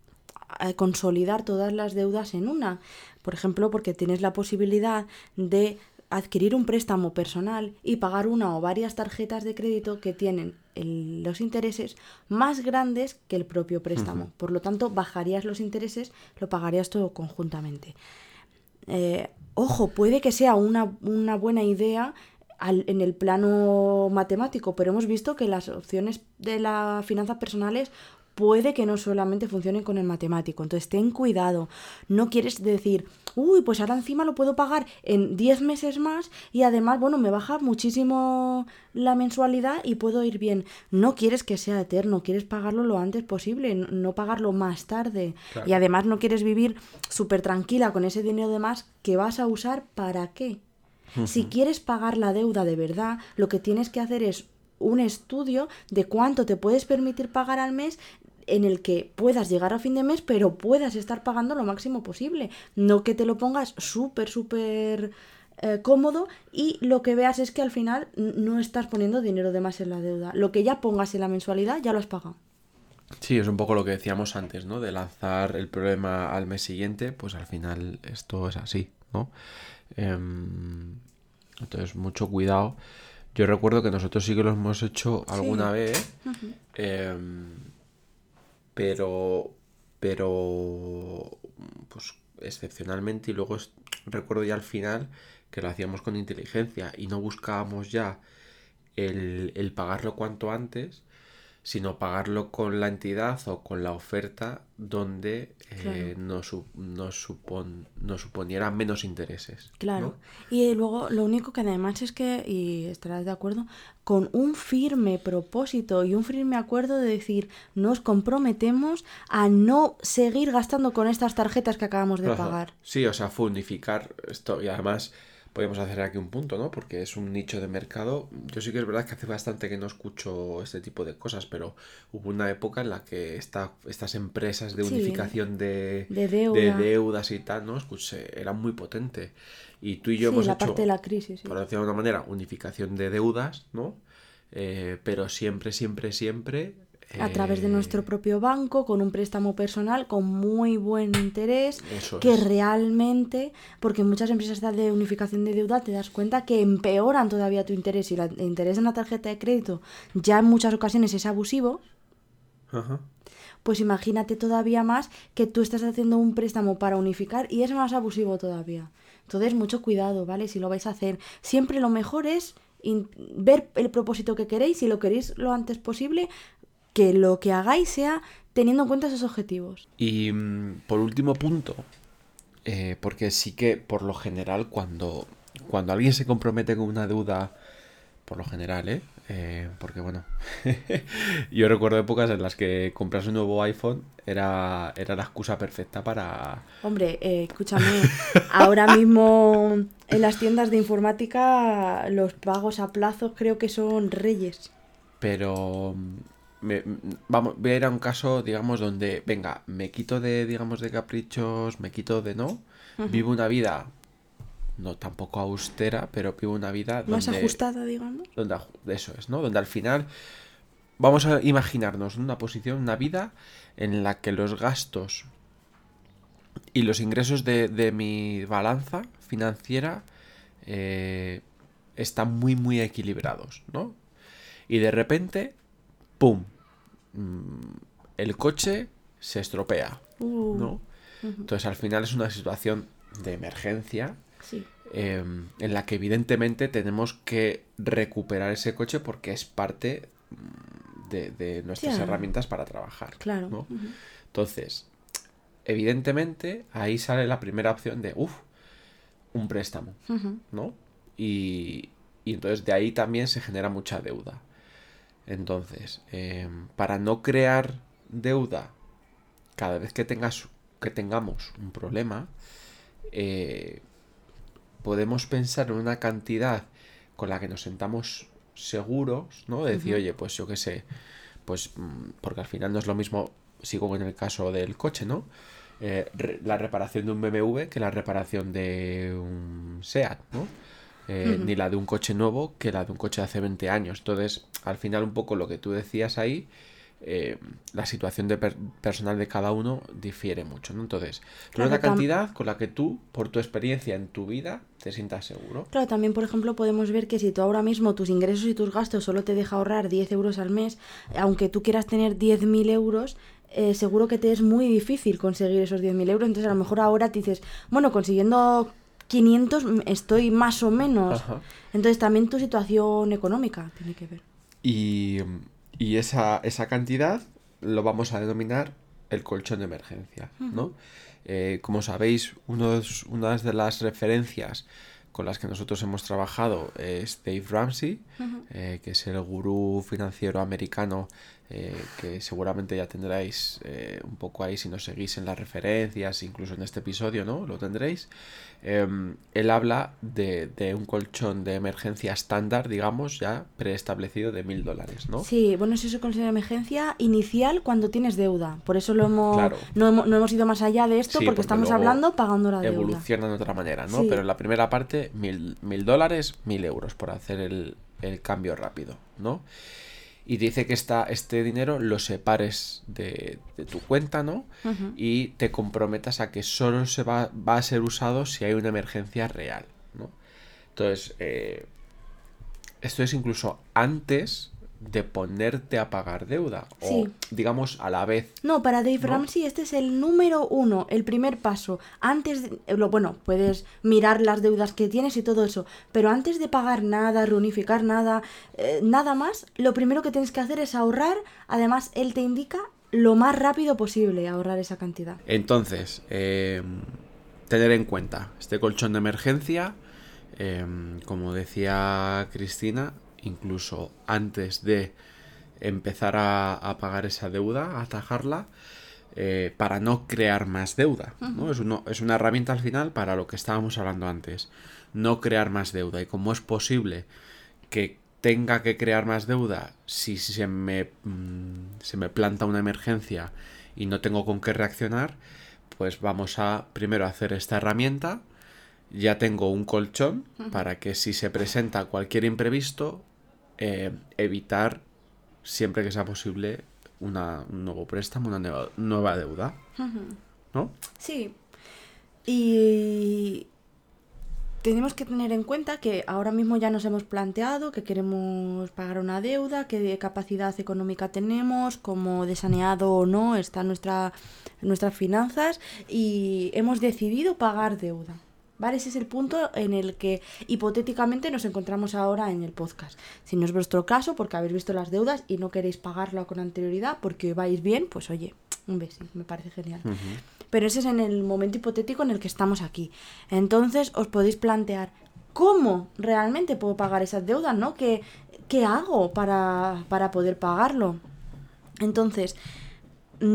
eh, consolidar todas las deudas en una. Por ejemplo, porque tienes la posibilidad de adquirir un préstamo personal y pagar una o varias tarjetas de crédito que tienen el- los intereses más grandes que el propio préstamo. Por lo tanto, bajarías los intereses, lo pagarías todo conjuntamente. Eh, ojo, puede que sea una, una buena idea al- en el plano matemático, pero hemos visto que las opciones de las finanzas personales puede que no solamente funcionen con el matemático. Entonces, ten cuidado. No quieres decir, uy, pues ahora encima lo puedo pagar en 10 meses más y además, bueno, me baja muchísimo la mensualidad y puedo ir bien. No quieres que sea eterno, quieres pagarlo lo antes posible, no- pagarlo más tarde. Claro. Y además no quieres vivir súper tranquila con ese dinero de más que vas a usar para qué. Si quieres pagar la deuda de verdad, lo que tienes que hacer es un estudio de cuánto te puedes permitir pagar al mes en el que puedas llegar a fin de mes, pero puedas estar pagando lo máximo posible. No que te lo pongas súper, súper eh, cómodo y lo que veas es que al final no estás poniendo dinero de más en la deuda. Lo que ya pongas en la mensualidad ya lo has pagado. Sí, es un poco lo que decíamos antes, ¿no? De lanzar el problema al mes siguiente, pues al final esto es así, ¿no? Em, entonces, mucho cuidado. Yo recuerdo que nosotros sí que lo hemos hecho alguna vez, pero, pero, pues excepcionalmente y luego es- recuerdo ya al final que lo hacíamos con inteligencia y no buscábamos ya el, el pagarlo cuanto antes, sino pagarlo con la entidad o con la oferta donde eh, nos, supon, nos suponiera menos intereses. Claro. Y luego lo único que además es que, y estarás de acuerdo, con un firme propósito y un firme acuerdo de decir, nos comprometemos a no seguir gastando con estas tarjetas que acabamos de pagar. Sí, o sea, unificar esto y además podemos hacer aquí un punto, ¿no? Porque es un nicho de mercado. Yo sí que es verdad que hace bastante que no escucho este tipo de cosas, pero hubo una época en la que esta, estas empresas de unificación de, deudas y tal, ¿no? Escuché, eran muy potente. Y tú y yo hemos la hecho, parte de la crisis, por decirlo de alguna manera, unificación de deudas, ¿no? Eh, pero siempre, siempre, siempre a través de nuestro eh, propio banco, con un préstamo personal, con muy buen interés, que realmente, porque muchas empresas de unificación de deuda te das cuenta que empeoran todavía tu interés y el interés en la tarjeta de crédito ya en muchas ocasiones es abusivo. Pues imagínate todavía más que tú estás haciendo un préstamo para unificar y es más abusivo todavía. Entonces, mucho cuidado, ¿vale? Si lo vais a hacer, siempre lo mejor es ver el propósito que queréis, si lo queréis lo antes posible, que lo que hagáis sea teniendo en cuenta esos objetivos. Y mm, por último punto, eh, porque sí que por lo general cuando, cuando alguien se compromete con una deuda, por lo general, ¿eh? eh porque bueno, [laughs] yo recuerdo épocas en las que compras un nuevo iPhone era, era la excusa perfecta para... Hombre, eh, escúchame, ahora mismo en las tiendas de informática los pagos a plazos creo que son reyes. Pero vamos, voy a ir a un caso, digamos, donde, venga, me quito de, digamos, de caprichos, me quito de no, vivo una vida, no tampoco austera, pero vivo una vida más ajustada, digamos. Donde, eso es, ¿no? Donde al final vamos a imaginarnos una posición, una vida en la que los gastos y los ingresos de, mi balanza financiera eh, están muy, muy equilibrados, ¿no? Y de repente, ¡pum! Mm, el coche se estropea, uh. ¿no? Entonces al final es una situación de emergencia em, en la que evidentemente tenemos que recuperar ese coche porque es parte mm, de, nuestras herramientas para trabajar. Claro. Entonces, evidentemente ahí sale la primera opción de, uff, un préstamo, ¿no? Y, y entonces de ahí también se genera mucha deuda. Entonces, em, para no crear deuda cada vez que, tengas, que tengamos un problema, eh, podemos pensar en una cantidad con la que nos sentamos seguros, ¿no? De decir, oye, pues yo qué sé, pues mm, porque al final no es lo mismo, sigo en el caso del coche, ¿no? Eh, la reparación de un BMW que la reparación de un SEAT, ¿no? Eh, ni la de un coche nuevo que la de un coche de hace 20 años. Entonces, al final, un poco lo que tú decías ahí, eh, la situación de personal de cada uno difiere mucho, ¿no? Entonces, claro, una cantidad con la que tú, por tu experiencia en tu vida, te sientas seguro. Claro, también, por ejemplo, podemos ver que si tú ahora mismo tus ingresos y tus gastos solo te deja ahorrar 10 euros al mes, aunque tú quieras tener 10.000 euros, eh, seguro que te es muy difícil conseguir esos 10.000 euros. Entonces, a lo mejor ahora te dices, bueno, consiguiendo 500 estoy más o menos. Entonces también tu situación económica tiene que ver. Y, esa, esa, cantidad lo vamos a denominar el colchón de emergencia, ¿no? Eh, como sabéis, uno una de las referencias con las que nosotros hemos trabajado es Dave Ramsey, eh, que es el gurú financiero americano eh, que seguramente ya tendréis eh, un poco ahí si nos seguís en las referencias, incluso en este episodio, ¿no? Lo tendréis. Em, él habla de, un colchón de emergencia estándar, digamos, ya preestablecido de mil dólares, ¿no? Sí, bueno, eso se considera emergencia inicial cuando tienes deuda. Por eso lo hemos, no, hemos, ido más allá de esto, porque, estamos hablando pagando la deuda. Evoluciona de otra manera, ¿no? Pero en la primera parte, mil, mil dólares, mil euros por hacer el, el cambio rápido, ¿no? Y dice que esta, este dinero lo separes de, tu cuenta, ¿no? Y te comprometas a que solo se va, va, a ser usado si hay una emergencia real, ¿no? Entonces, eh, esto es incluso antes de ponerte a pagar deuda. Sí. O, digamos, a la vez. No, para Dave ¿No? Ramsey este es el número uno, el primer paso. Antes, de, eh, lo, bueno, puedes mirar las deudas que tienes y todo eso, pero antes de pagar nada, reunificar nada, eh, nada más, lo primero que tienes que hacer es ahorrar. Además, él te indica lo más rápido posible ahorrar esa cantidad. Entonces, eh, tener en cuenta este colchón de emergencia, eh, como decía Cristina, incluso antes de empezar a, a pagar esa deuda, a atajarla, eh, para no crear más deuda. ¿no? Es, uno- es una herramienta al final para lo que estábamos hablando antes, no crear más deuda. Y como es posible que tenga que crear más deuda si se me, mm, se me planta una emergencia y no tengo con qué reaccionar, pues vamos a primero hacer esta herramienta. Ya tengo un colchón para que si se presenta cualquier imprevisto, eh, evitar siempre que sea posible una, un nuevo préstamo, una nueva, deuda. ¿No? Sí. Y tenemos que tener en cuenta que ahora mismo ya nos hemos planteado que queremos pagar una deuda, qué capacidad económica tenemos, cómo de saneado o no están nuestra, nuestras finanzas y hemos decidido pagar deuda. ¿Vale? Ese es el punto en el que hipotéticamente nos encontramos ahora en el podcast. Si no es vuestro caso, porque habéis visto las deudas y no queréis pagarlo con anterioridad porque vais bien, pues oye, un besito, me parece genial. Pero ese es en el momento hipotético en el que estamos aquí. Entonces os podéis plantear, ¿cómo realmente puedo pagar esas deudas? ¿no? ¿Qué, qué hago para, para poder pagarlo? Entonces,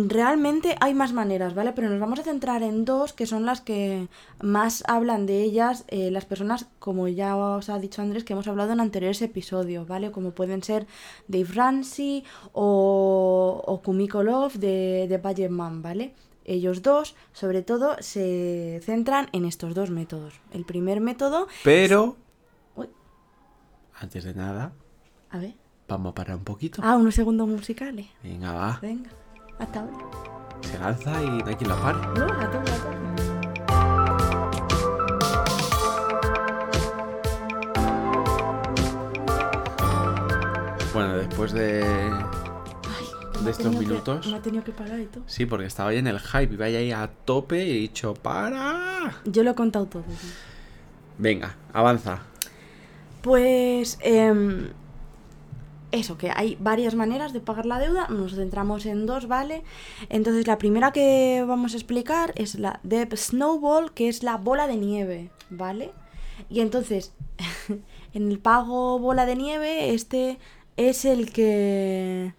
realmente hay más maneras, ¿vale? Pero nos vamos a centrar en dos que son las que más hablan de ellas eh, las personas, como ya os ha dicho Andrés, que hemos hablado en anteriores episodios, ¿vale? Como pueden ser Dave Ramsey o, o Kumiko Love de, de Budget Man, ¿vale? Ellos dos, sobre todo, se centran en estos dos métodos. El primer método... Pero, Uy, antes de nada, a ver. vamos a parar un poquito. Ah, unos segundos musicales. Venga, va. Venga, hasta ahora. Se lanza y no hay quien la pare. No, a todo, a todo. Bueno, después de... Ay, de estos tenido que- minutos. me ha tenido que parar y todo. Sí, porque estaba ahí en el hype, iba ahí a tope y he dicho, ¡para! Yo lo he contado todo. ¿sí? Venga, avanza. Pues em, eso, que hay varias maneras de pagar la deuda, nos centramos en dos, ¿vale? Entonces la primera que vamos a explicar es la Debt Snowball, que es la bola de nieve, ¿vale? Y entonces, [laughs] en el pago bola de nieve, este es el que...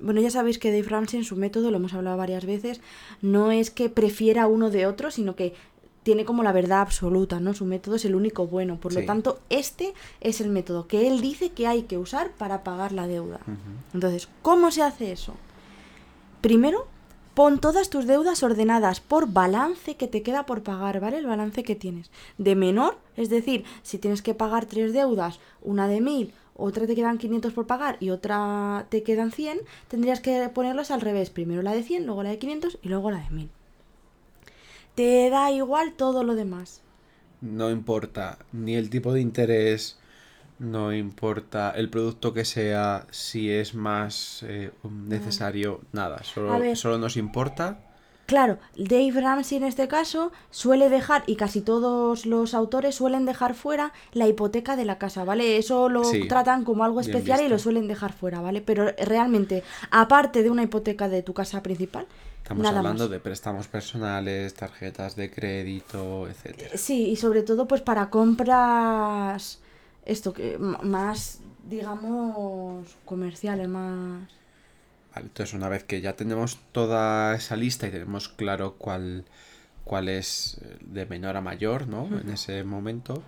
Bueno, ya sabéis que Dave Ramsey en su método, lo hemos hablado varias veces, no es que prefiera uno de otro, sino que tiene como la verdad absoluta, ¿no? Su método es el único bueno. Por Sí. lo tanto, este es el método que él dice que hay que usar para pagar la deuda. Entonces, ¿cómo se hace eso? Primero, pon todas tus deudas ordenadas por balance que te queda por pagar, ¿vale? El balance que tienes. De menor, es decir, si tienes que pagar tres deudas, una de mil, otra te quedan 500 por pagar y otra te quedan 100, tendrías que ponerlas al revés. Primero la de 100, luego la de 500 y luego la de 1000. Te da igual todo lo demás. No importa ni el tipo de interés, no importa el producto que sea, si es más eh, necesario, nada. Solo, ver. solo nos importa. Claro, Dave Ramsey en este caso suele dejar, y casi todos los autores suelen dejar fuera la hipoteca de la casa, ¿vale? Eso lo Sí, tratan como algo especial y lo suelen dejar fuera, ¿vale? Pero realmente, aparte de una hipoteca de tu casa principal, Estamos nada hablando más. de préstamos personales, tarjetas de crédito, etcétera. Sí, y sobre todo pues para compras, esto que más, digamos, comerciales, más... Vale, entonces una vez que ya tenemos toda esa lista y tenemos claro cuál, cuál es eh, de menor a mayor, ¿no? En ese momento,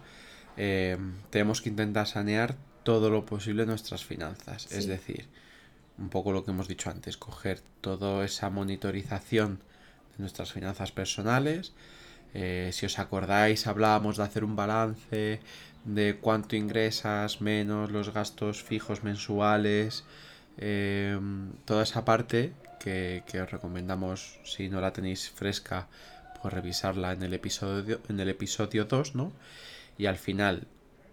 eh, tenemos que intentar sanear todo lo posible nuestras finanzas. Es decir, un poco lo que hemos dicho antes, coger toda esa monitorización de nuestras finanzas personales. Eh, si os acordáis, hablábamos de hacer un balance de cuánto ingresas menos los gastos fijos mensuales. Eh, toda esa parte que, que os recomendamos, si no la tenéis fresca, pues revisarla en el episodio, en el episodio 2, ¿no? Y al final,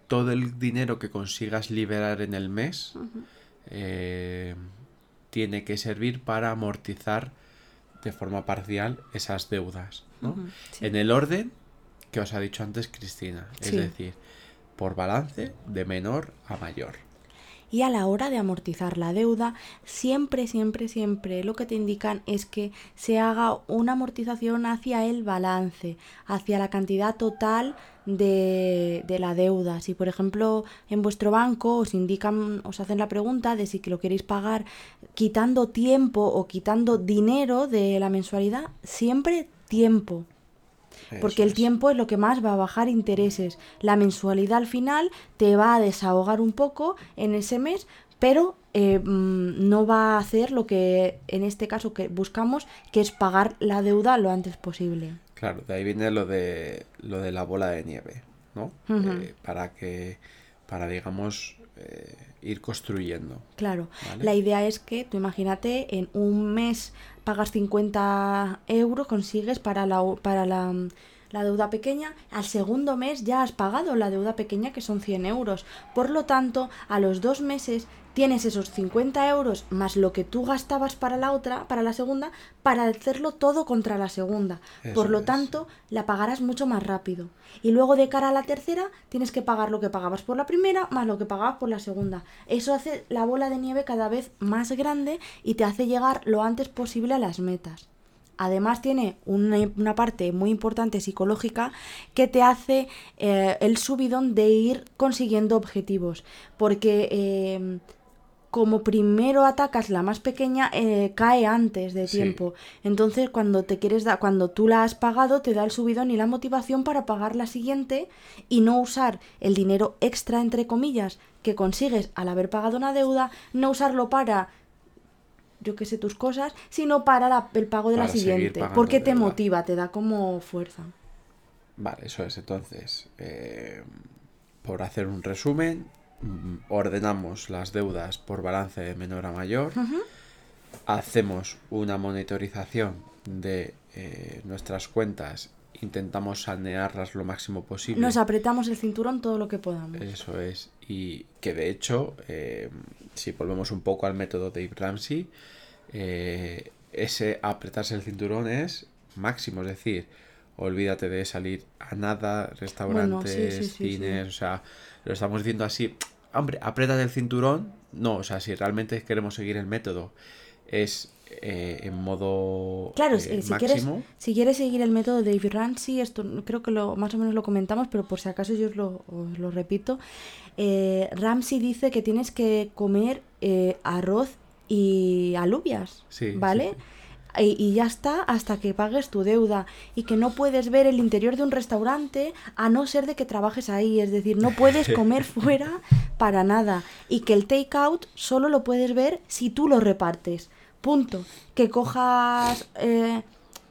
todo el dinero que consigas liberar en el mes, eh, tiene que servir para amortizar de forma parcial esas deudas. ¿no? En el orden que os ha dicho antes Cristina, es decir, por balance de menor a mayor y a la hora de amortizar la deuda, siempre, siempre, siempre lo que te indican es que se haga una amortización hacia el balance, hacia la cantidad total de, de, la deuda. Si por ejemplo en vuestro banco os indican, os hacen la pregunta de si lo queréis pagar quitando tiempo o quitando dinero de la mensualidad, siempre tiempo. Porque el tiempo es lo que más va a bajar intereses. La mensualidad al final te va a desahogar un poco en ese mes, pero eh, mm, no va a hacer lo que en este caso que buscamos, que es pagar la deuda lo antes posible. Claro, de ahí viene lo de lo de la bola de nieve, ¿no? Eh, para que, para digamos, eh, ir construyendo. Claro, la idea es que tú imagínate en un mes pagas 50 euros, consigues para la, para la, la, deuda pequeña, al segundo mes ya has pagado la deuda pequeña que son 100 euros. Por lo tanto, a los dos meses tienes esos 50 euros más lo que tú gastabas para la otra, para la segunda, para hacerlo todo contra la segunda. Por lo tanto, la pagarás mucho más rápido. Y luego de cara a la tercera, tienes que pagar lo que pagabas por la primera más lo que pagabas por la segunda. Eso hace la bola de nieve cada vez más grande y te hace llegar lo antes posible a las metas. Además tiene una, parte muy importante psicológica que te hace eh, el subidón de ir consiguiendo objetivos. Porque eh, como primero atacas la más pequeña, eh, cae antes de tiempo. Entonces, cuando te quieres dar, cuando tú la has pagado, te da el subidón y la motivación para pagar la siguiente y no usar el dinero extra, entre comillas, que consigues al haber pagado una deuda, no usarlo para yo qué sé, tus cosas, sino para el pago de la siguiente. Porque te motiva, te da como fuerza. Vale, eso es. Entonces, eh, por hacer un resumen, Mm, ordenamos las deudas por balance de menor a mayor, hacemos una monitorización de eh, nuestras cuentas, intentamos sanearlas lo máximo posible. Nos apretamos el cinturón todo lo que podamos. Eso es, y que de hecho, eh, si volvemos un poco al método de Dave Ramsey, eh, ese apretarse el cinturón es máximo, es decir, olvídate de salir a nada, restaurantes, cines, o sea, lo estamos diciendo así, hombre, aprieta el cinturón. No, o sea, si realmente queremos seguir el método, es eh, en modo claro eh, si quieres si quieres seguir el método de Dave Ramsey esto creo que lo más o menos lo comentamos pero por si acaso yo os lo, repito. Eh, Ramsey dice que tienes que comer arroz y alubias vale y, ya está hasta que pagues tu deuda. Y que no puedes ver el interior de un restaurante a no ser de que trabajes ahí, es decir, no puedes [laughs] comer fuera para nada. Y que el take out solo lo puedes ver si tú lo repartes. Punto. Que cojas eh,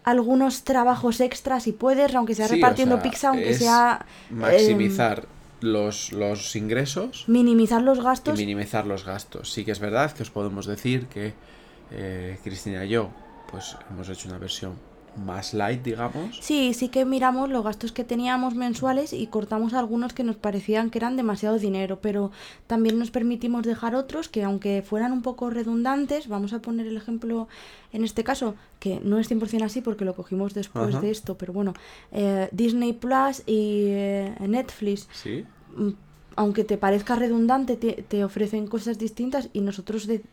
algunos trabajos extras si puedes, aunque sea repartiendo pizza, aunque sea... Maximizar. los, los, ingresos. Minimizar los gastos. Y minimizar los gastos. Sí que es verdad que os podemos decir que eh, Cristina y yo pues hemos hecho una versión más light, digamos. Sí, sí que miramos los gastos que teníamos mensuales y cortamos algunos que nos parecían que eran demasiado dinero, pero también nos permitimos dejar otros que aunque fueran un poco redundantes, vamos a poner el ejemplo en este caso, que no es 100% así porque lo cogimos después de esto, pero bueno, eh, Disney Plus y eh, Netflix. Sí. Mm, aunque te parezca redundante, te, te ofrecen cosas distintas y nosotros de,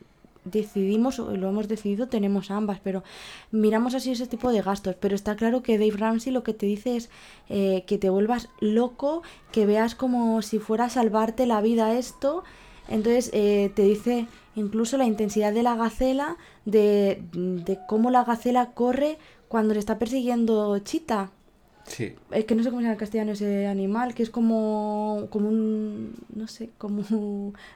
decidimos, o lo hemos decidido, tenemos ambas, pero miramos así ese tipo de gastos. Pero está claro que Dave Ramsey lo que te dice es eh, que te vuelvas loco, que veas como si fuera a salvarte la vida esto. Entonces eh, te dice incluso la intensidad de la gacela, de, de cómo la gacela corre cuando le está persiguiendo Chita. Sí. Es que no sé cómo se llama en castellano ese animal, que es como, como un, no sé, como,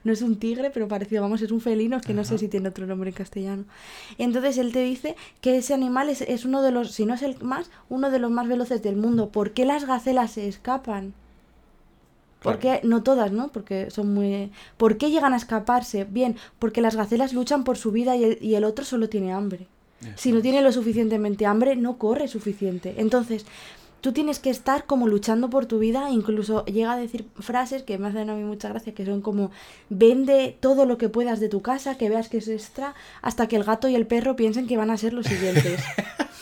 no es un tigre, pero parecido, vamos, es un felino, que no sé si tiene otro nombre en castellano. Entonces él te dice que ese animal es, es uno de los, si no es el más, uno de los más veloces del mundo. ¿Por qué las gacelas se escapan? Porque no todas, ¿no? Porque son muy... ¿Por qué llegan a escaparse? Bien, porque las gacelas luchan por su vida y el, y el otro solo tiene hambre. Si no tiene lo suficientemente hambre, no corre suficiente. Entonces, tú tienes que estar como luchando por tu vida, incluso llega a decir frases que me hacen a mí mucha gracia, que son como vende todo lo que puedas de tu casa, que veas que es extra, hasta que el gato y el perro piensen que van a ser los siguientes.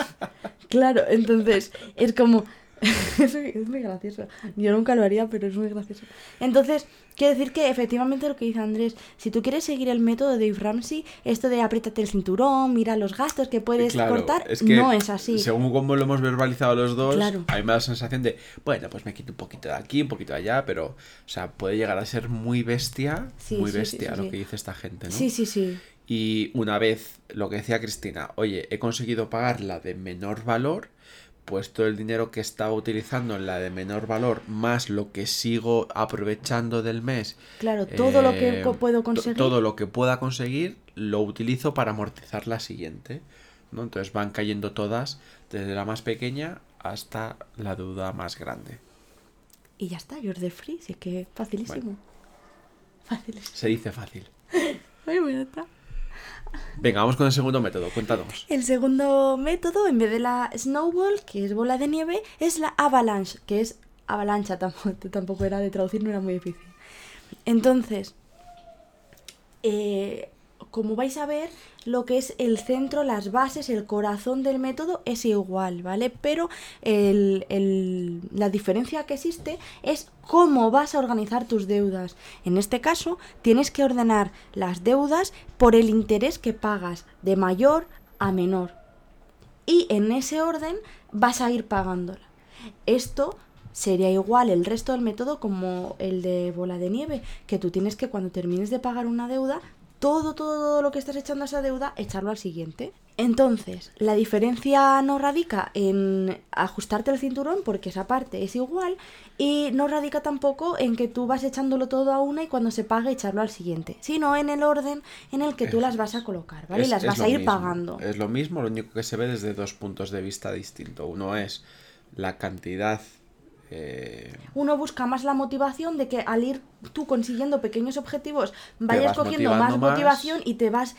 [laughs] claro, entonces es como [laughs] es, muy, gracioso. Yo nunca lo haría, pero es muy gracioso. Entonces, quiero decir que efectivamente lo que dice Andrés, si tú quieres seguir el método de Dave Ramsey, esto de apriétate el cinturón, mira los gastos que puedes cortar, no es así. Según como lo hemos verbalizado los dos, a mí me da la sensación de, bueno, pues me quito un poquito de aquí, un poquito de allá, pero, o sea, puede llegar a ser muy bestia, muy bestia lo que dice esta gente, ¿no? Sí, sí, sí. Y una vez, lo que decía Cristina, oye, he conseguido pagar la de menor valor, pues todo el dinero que estaba utilizando en la de menor valor más lo que sigo aprovechando del mes. Claro, todo lo que eh, puedo conseguir. Todo lo que pueda conseguir lo utilizo para amortizar la siguiente. ¿no? Entonces van cayendo todas, desde la más pequeña hasta la deuda más grande. Y ya está, you're the free, sí que facilísimo. Facilísimo. Se dice fácil. [laughs] Ay, bueno, está. Venga, vamos con el segundo método, cuéntanos. El segundo método, en vez de la snowball, que es bola de nieve, es la avalanche, que es avalancha, [laughs] tampoco, era de traducir, no era muy difícil. Entonces, eh, como vais a ver, lo que es el centro, las bases, el corazón del método es igual, ¿vale? Pero la diferencia que existe es cómo vas a organizar tus deudas. En este caso, tienes que ordenar las deudas por el interés que pagas, de mayor a menor. Y en ese orden vas a ir pagándola. Esto sería igual el resto del método como el de bola de nieve, que tú tienes que cuando termines de pagar una deuda, todo, todo, lo que estás echando a esa deuda, echarlo al siguiente. Entonces, la diferencia no radica en ajustarte el cinturón, porque esa parte es igual, y no radica tampoco en que tú vas echándolo todo a una y cuando se pague echarlo al siguiente, sino en el orden en el que tú las vas a colocar, ¿vale? y las vas a ir pagando. Es lo mismo, lo único que se ve desde dos puntos de vista distintos. Uno es la cantidad eh, Uno busca más la motivación de que al ir tú consiguiendo pequeños objetivos vayas cogiendo más, motivación y te vas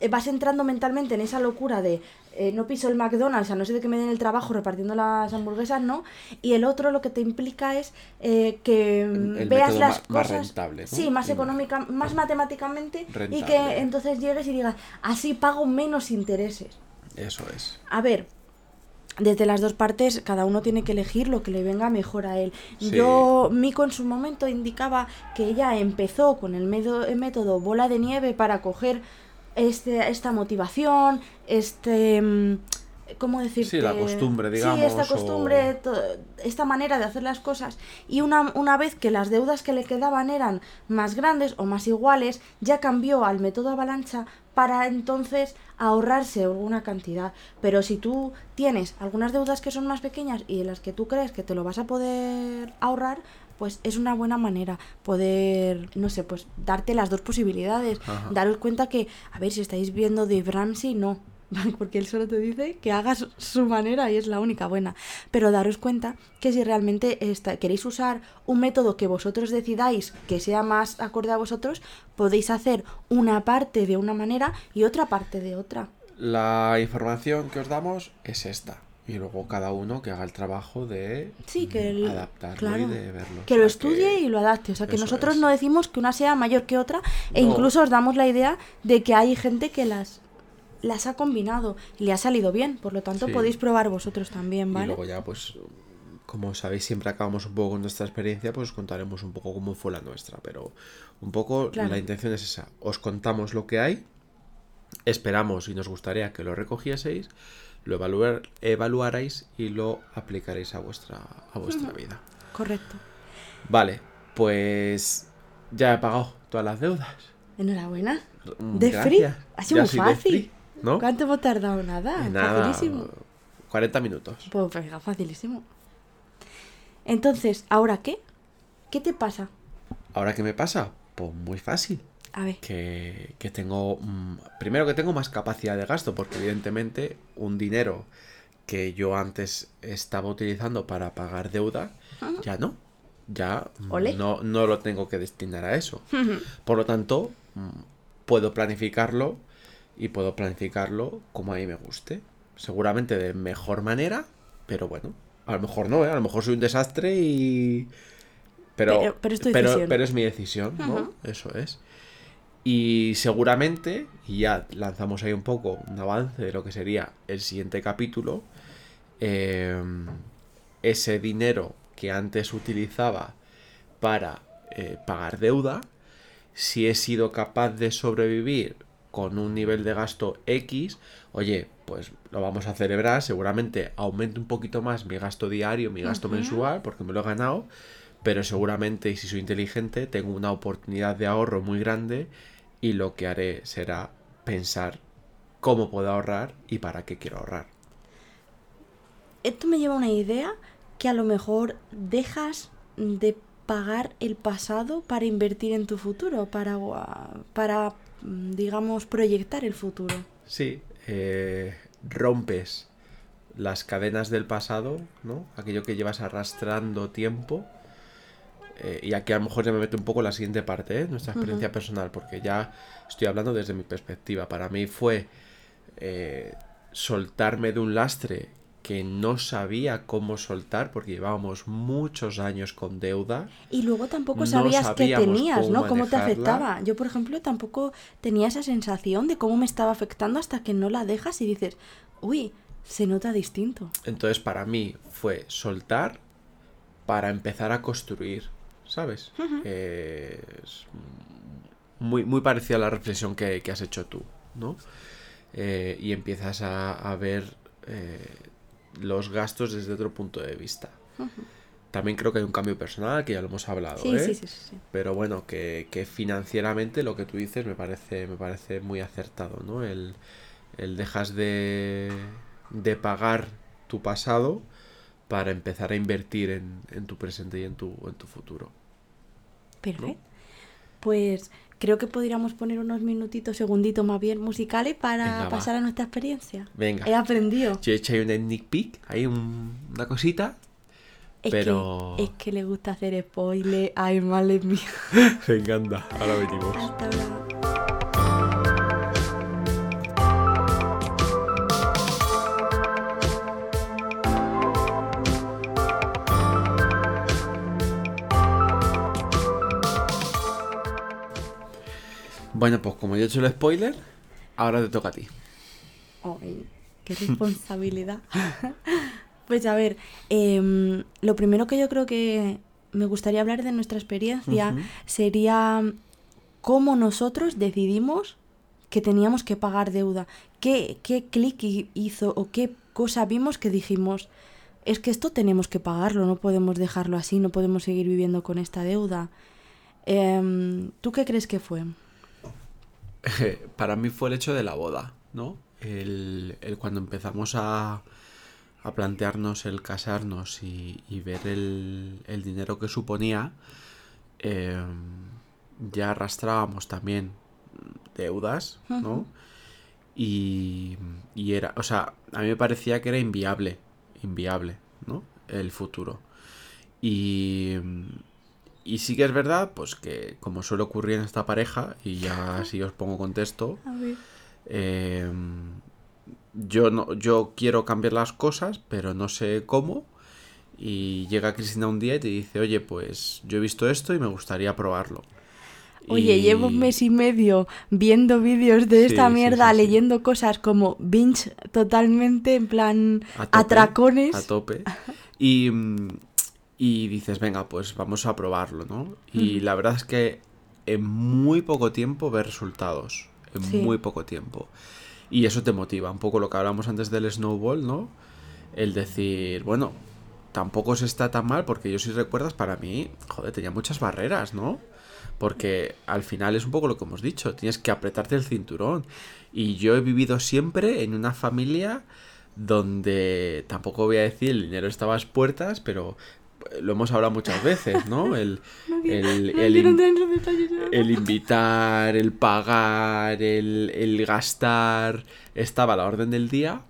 eh, vas entrando mentalmente en esa locura de eh, no piso el McDonald's, a no ser de que me den el trabajo repartiendo las hamburguesas, ¿no? Y el otro lo que te implica es que veas las cosas... Más rentable, Sí, más económica, más matemáticamente y que entonces llegues y digas, así pago menos intereses. Eso es. A ver, desde las dos partes cada uno tiene que elegir lo que le venga mejor a él. Yo, Mico en su momento indicaba que ella empezó con el método, bola de nieve para coger este, esta motivación, este... Mm, ¿Cómo decir? Sí, la costumbre, digamos. Sí, esta costumbre, esta manera de hacer las cosas. Y una, una vez que las deudas que le quedaban eran más grandes o más iguales, ya cambió al método avalancha para entonces ahorrarse alguna cantidad. Pero si tú tienes algunas deudas que son más pequeñas y en las que tú crees que te lo vas a poder ahorrar, pues es una buena manera poder, no sé, pues darte las dos posibilidades. Daros cuenta que, a ver, si estáis viendo de Ramsey, no, [laughs] porque él solo te dice que hagas su manera y es la única buena. Pero daros cuenta que si realmente queréis usar un método que vosotros decidáis que sea más acorde a vosotros, podéis hacer una parte de una manera y otra parte de otra. La información que os damos es esta. Y luego cada uno que haga el trabajo de sí, que adaptarlo y de verlo. Que lo estudie y lo adapte. O sea, que nosotros no decimos que una sea mayor que otra e incluso os damos la idea de que hay gente que las las ha combinado y le ha salido bien, por lo tanto podéis probar vosotros también, ¿vale? Y luego ya, pues, como sabéis, siempre acabamos un poco con nuestra experiencia, pues contaremos un poco cómo fue la nuestra, pero un poco la intención es esa, os contamos lo que hay, esperamos y nos gustaría que lo recogieseis, lo evaluar, evaluarais y lo aplicaréis a vuestra, a vuestra vida. Correcto. Vale, pues ya he pagado todas las deudas. Enhorabuena. Mm, de free. Ha sido muy fácil. ¿Cuánto hemos tardado? Nada. facilísimo. 40 minutos. Pues venga, facilísimo. Entonces, ¿ahora qué? ¿Qué te pasa? ¿Ahora qué me pasa? Pues muy fácil. A ver. Que, que tengo. Mm, primero que tengo más capacidad de gasto, porque evidentemente un dinero que yo antes estaba utilizando para pagar deuda, ya no. Ya no, no lo tengo que destinar a eso. [laughs] Por lo tanto, mm, puedo planificarlo y puedo planificarlo como a mí me guste. Seguramente de mejor manera, pero bueno, A lo mejor no, ¿eh? A lo mejor soy un desastre y... Pero, Pero- pero es pero, es mi decisión, ¿no? Eso es. Y seguramente, y ya lanzamos ahí un poco un avance de lo que sería el siguiente capítulo, eh, ese dinero que antes utilizaba para eh, pagar deuda, si he sido capaz de sobrevivir con un nivel de gasto X, oye, pues lo vamos a celebrar, seguramente aumente un poquito más mi gasto diario, mi gasto mensual, porque me lo he ganado, pero seguramente, y si soy inteligente, tengo una oportunidad de ahorro muy grande y lo que haré será pensar cómo puedo ahorrar y para qué quiero ahorrar. Esto me lleva a una idea que a lo mejor dejas de pagar el pasado para invertir en tu futuro, para, para mm, digamos, proyectar el futuro. Sí, eh, rompes las cadenas del pasado, ¿no? Aquello que llevas arrastrando tiempo. Eh, y aquí a lo mejor ya me meto un poco en la siguiente parte, ¿eh? Nuestra experiencia personal, porque ya estoy hablando desde mi perspectiva. Para mí fue eh, soltarme de un lastre que no sabía cómo soltar, porque llevábamos muchos años con deuda. Y luego tampoco No sabías qué tenías, cómo ¿no? Cómo te afectaba. Yo, por ejemplo, tampoco tenía esa sensación de cómo me estaba afectando hasta que no la dejas y dices, uy, se nota distinto. Entonces para mí fue soltar para empezar a construir, ¿sabes? Eh, es muy, muy parecida a la reflexión que, que has hecho tú, ¿no? Eh, y empiezas a, a ver eh, los gastos desde otro punto de vista. También creo que hay un cambio personal, que ya lo hemos hablado, Sí, ¿eh? sí, sí. Pero bueno, que, que financieramente lo que tú dices me parece, me parece muy acertado, ¿no? El, el dejas de, de pagar tu pasado para empezar a invertir en, en tu presente y en tu, en tu futuro. Perfecto. Pues creo que podríamos poner unos minutitos, segunditos más bien musicales para Venga, va. pasar a nuestra experiencia. Venga. He aprendido. Yo he hecho ahí un sneak peek, ahí un- una cosita. Es, pero- que, es que le gusta hacer spoiler. Ay, madre mía. [laughs] Me encanta. Ahora venimos. Hasta ahora. Bueno, pues como yo he hecho el spoiler, ahora te toca a ti. Ay, qué responsabilidad. [laughs] pues a ver, em, lo primero que yo creo que me gustaría hablar de nuestra experiencia sería cómo nosotros decidimos que teníamos que pagar deuda. ¿Qué, qué clic hi- hizo o qué cosa vimos que dijimos, es que esto tenemos que pagarlo, no podemos dejarlo así, no podemos seguir viviendo con esta deuda? Em, ¿Tú qué crees que fue? [laughs] para mí fue el hecho de la boda, ¿no? El, el cuando empezamos a, a plantearnos el casarnos y, y ver el, el dinero que suponía, eh, ya arrastrábamos también deudas, ¿no? Y, y era, o sea, a mí me parecía que era inviable, inviable, ¿no? El futuro. Y, y sí que es verdad, pues que como suele ocurrir en esta pareja, y ya así os pongo contexto, eh, yo no, yo quiero cambiar las cosas, pero no sé cómo. Y llega Cristina un día y te dice, oye, pues yo he visto esto y me gustaría probarlo. Oye, Y- llevo un mes y medio viendo vídeos de Sí, esta mierda, sí, sí. leyendo cosas como binge totalmente en plan a tope, atracones. A tope. [laughs] Y, y dices, venga, pues vamos a probarlo, ¿no? Y la verdad es que en muy poco tiempo ves resultados. En Sí. muy poco tiempo. Y eso te motiva. Un poco lo que hablamos antes del snowball, ¿no? El decir, bueno, tampoco se está tan mal porque yo si recuerdas, para mí, joder, tenía muchas barreras, ¿no? Porque al final es un poco lo que hemos dicho, tienes que apretarte el cinturón. Y yo he vivido siempre en una familia donde tampoco voy a decir el dinero estaba a las puertas, pero lo hemos hablado muchas veces, ¿no? [laughs] El, el, el invitar, el pagar, el, el gastar, estaba a la orden del día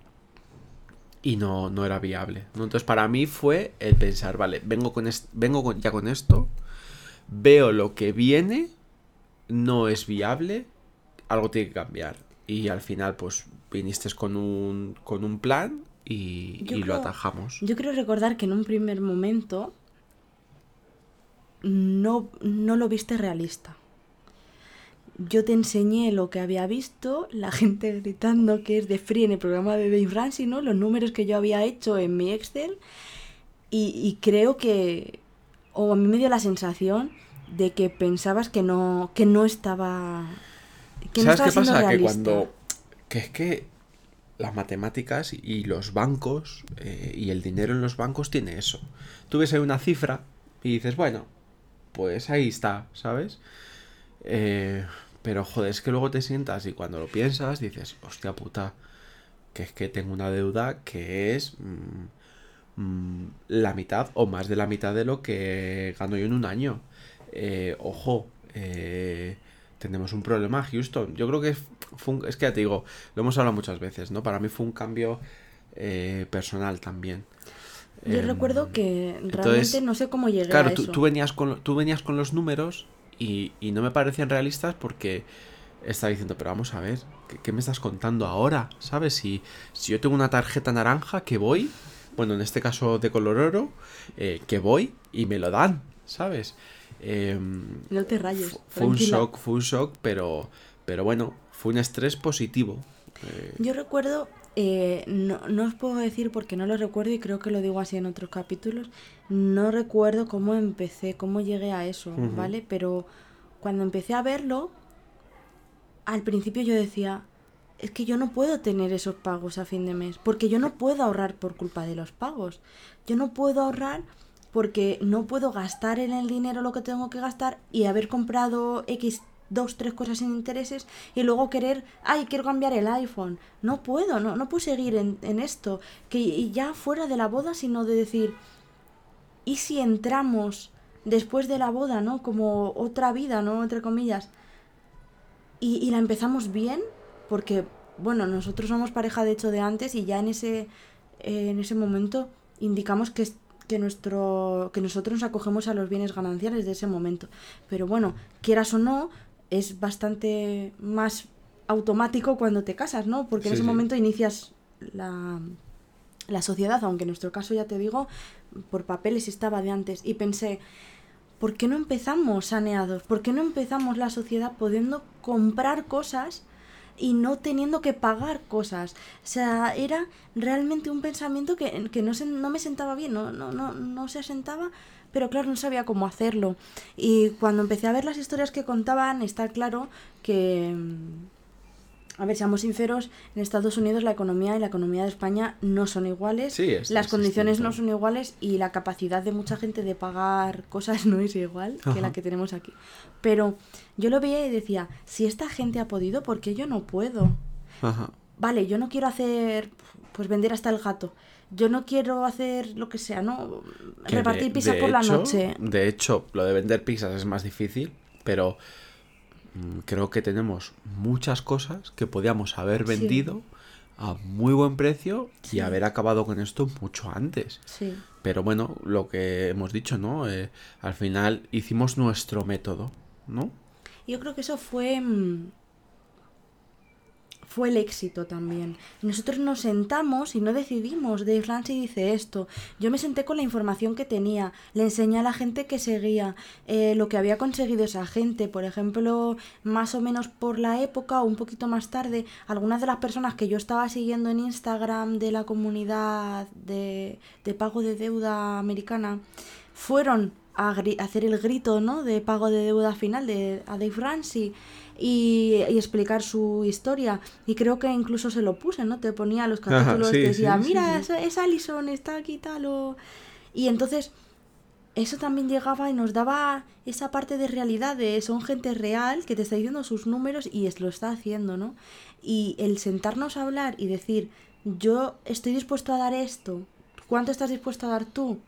y no, no era viable. ¿no? Entonces para mí fue el pensar, vale, vengo, con vengo con- ya con esto, veo lo que viene, no es viable, algo tiene que cambiar. Y al final pues viniste con un, con un plan y, lo creo- atajamos. Yo quiero recordar que en un primer momento no, no lo viste realista. Yo te enseñé lo que había visto, la [laughs] gente gritando que es de Free en el programa de Dave Ramsey, ¿no? Los números que yo había hecho en mi Excel. Y, y creo que, o a mí me dio la sensación de que pensabas que no, que no estaba... Que no ¿Sabes qué estaba siendo pasa? Que cuando. Que es que las matemáticas y los bancos eh, y el dinero en los bancos tiene eso. Tú ves ahí una cifra y dices, bueno, pues ahí está, ¿sabes? Eh, pero joder, es que luego te sientas y cuando lo piensas dices, hostia puta, que es que tengo una deuda que es mm, mm, la mitad o más de la mitad de lo que gano yo en un año. Eh, ojo, eh, tenemos un problema, Houston. Yo creo que fue un- es que ya te digo, lo hemos hablado muchas veces, ¿no? Para mí fue un cambio eh, personal también. Yo Em, recuerdo que entonces, realmente no sé cómo llegué Claro, a tú, eso. tú venías con, tú venías con los números y, y no me parecían realistas porque estaba diciendo, pero vamos a ver, ¿qué, qué me estás contando ahora? ¿Sabes? Si, si yo tengo una tarjeta naranja que voy, bueno, en este caso de color oro, eh, que voy y me lo dan, ¿sabes? Em, No te rayes. fu- fue un shock, fue un shock, pero, pero bueno, fue un estrés positivo. Eh, Yo recuerdo, eh, no, no os puedo decir porque no lo recuerdo y creo que lo digo así en otros capítulos, no recuerdo cómo empecé, cómo llegué a eso. ¿vale? Pero cuando empecé a verlo, al principio yo decía, es que yo no puedo tener esos pagos a fin de mes, porque yo no puedo ahorrar por culpa de los pagos. Yo no puedo ahorrar porque no puedo gastar en el dinero lo que tengo que gastar y haber comprado X dos, tres cosas sin intereses y luego querer, ay, quiero cambiar el iPhone. No puedo, no, no puedo seguir en, en esto. Que ya fuera de la boda, sino de decir, ¿y si entramos después de la boda, ¿no? Como otra vida, ¿no? Entre comillas. Y, y la empezamos bien, porque, bueno, nosotros somos pareja de hecho de antes y ya en ese, en ese momento indicamos que, que, nuestro, que nosotros nos acogemos a los bienes gananciales de ese momento. Pero bueno, quieras o no, es bastante más automático cuando te casas, ¿no? Porque en ese sí. momento inicias la, la sociedad, aunque en nuestro caso ya te digo, por papeles estaba de antes. Y pensé, ¿por qué no empezamos saneados? ¿Por qué no empezamos la sociedad pudiendo comprar cosas y no teniendo que pagar cosas? O sea, era realmente un pensamiento que, que no, se- no me sentaba bien, no, no, no, no se asentaba, pero claro, no sabía cómo hacerlo. Y cuando empecé a ver las historias que contaban, está claro que... mm, A ver, seamos sinceros, en Estados Unidos la economía y la economía de España no son iguales. Sí, es- las es condiciones no son iguales y la capacidad de mucha gente de pagar cosas [laughs] no es igual que la que tenemos aquí. Pero yo lo veía y decía, si esta gente ha podido, ¿por qué yo no puedo? ajá. Vale, yo no quiero hacer, pues vender hasta el gato. Yo no quiero hacer lo que sea, ¿no? Que Repartir de- pizza de por la noche. De hecho, lo de vender pizzas es más difícil, pero mm, creo que tenemos muchas cosas que podíamos haber Sí. vendido a muy buen precio Sí. y haber acabado con esto mucho antes. Sí. Pero bueno, lo que hemos dicho, ¿no? Eh, al final hicimos nuestro método, ¿no? Yo creo que eso fue. mm, Fue el éxito también. Nosotros nos sentamos y no decidimos. Dave Ramsey dice esto. Yo me senté con la información que tenía. Le enseñé a la gente que seguía eh, lo que había conseguido esa gente. Por ejemplo, más o menos por la época o un poquito más tarde, algunas de las personas que yo estaba siguiendo en Instagram de la comunidad de, de pago de deuda americana fueron a hacer el grito ¿no? de pago de deuda final de a Dave Ramsey y, y explicar su historia y creo que incluso se lo puse no te ponía los capítulos sí, que decía sí, mira sí. Es, es Alison está aquí tal o... y entonces eso también llegaba y nos daba esa parte de realidad de son gente real que te está diciendo sus números y es, lo está haciendo, ¿no? Y el sentarnos a hablar y decir, yo estoy dispuesto a dar esto, ¿cuánto estás dispuesto a dar tú?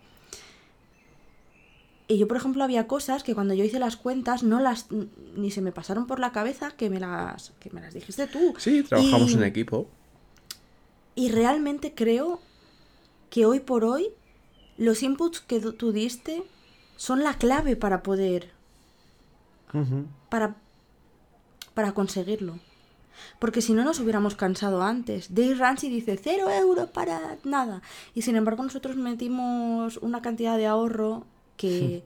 Y yo, por ejemplo, había cosas que cuando yo hice las cuentas no las ni se me pasaron por la cabeza que me las que me las dijiste tú. Sí, trabajamos Y- en equipo. y realmente creo que hoy por hoy los inputs que tú- diste son la clave para poder, para, para conseguirlo. Porque si no nos hubiéramos cansado antes. Dave Ramsey dice cero euros para nada. Y sin embargo nosotros metimos una cantidad de ahorro que,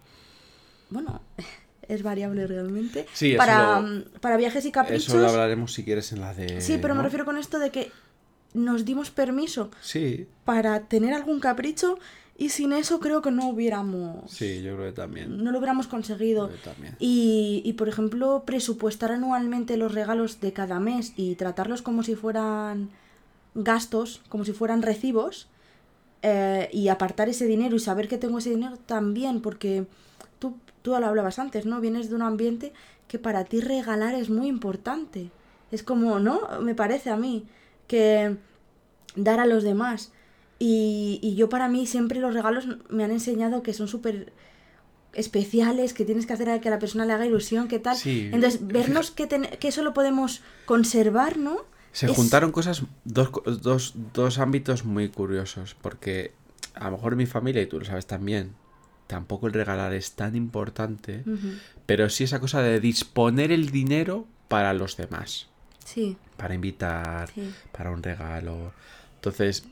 bueno, [laughs] es variable realmente. Sí, para, lo- para viajes y caprichos. Eso lo hablaremos si quieres en la de... Sí, pero me refiero con esto de que nos dimos permiso Sí, para tener algún capricho y sin eso creo que no hubiéramos sí, yo creo que también. no lo hubiéramos conseguido. Yo también. Y, y, por ejemplo, presupuestar anualmente los regalos de cada mes y tratarlos como si fueran gastos, como si fueran recibos, eh, y apartar ese dinero y saber que tengo ese dinero también, porque tú, tú lo hablabas antes, ¿no? Vienes de un ambiente que para ti regalar es muy importante. Es como, ¿no? Me parece a mí que dar a los demás. Y, y yo para mí siempre los regalos me han enseñado que son súper especiales, que tienes que hacer a que a la persona le haga ilusión, que tal. Sí. Entonces, vernos que, ten- que eso lo podemos conservar, ¿no? Se Es- juntaron cosas, dos, dos, dos ámbitos muy curiosos, porque a lo mejor mi familia, y tú lo sabes también, tampoco el regalar es tan importante, pero sí esa cosa de disponer el dinero para los demás, Sí, para invitar, sí. para un regalo. Entonces,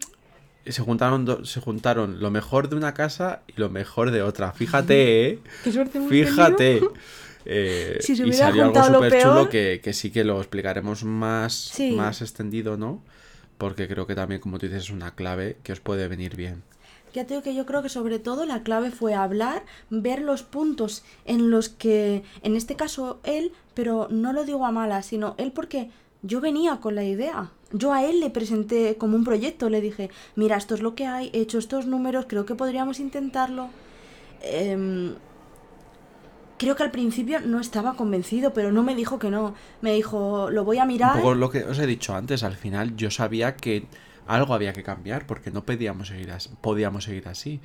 se juntaron, do- se juntaron lo mejor de una casa y lo mejor de otra. Fíjate, ¿eh? Qué suerte hemos Fíjate. Eh, Si se y salió algo súper chulo que, que sí que lo explicaremos más, Sí. más extendido, ¿no? Porque creo que también, como tú dices, es una clave que os puede venir bien. Ya te digo que yo creo que sobre todo la clave fue hablar, ver los puntos en los que, en este caso él, pero no lo digo a malas, sino él porque yo venía con la idea. Yo a él le presenté como un proyecto, le dije, mira, esto es lo que hay, he hecho estos números, creo que podríamos intentarlo. Em, creo que al principio no estaba convencido, pero no me dijo que no. Me dijo, lo voy a Un mirar. poco lo que os he dicho antes, al final yo sabía que algo había que cambiar porque no podíamos seguir así. Podíamos seguir así.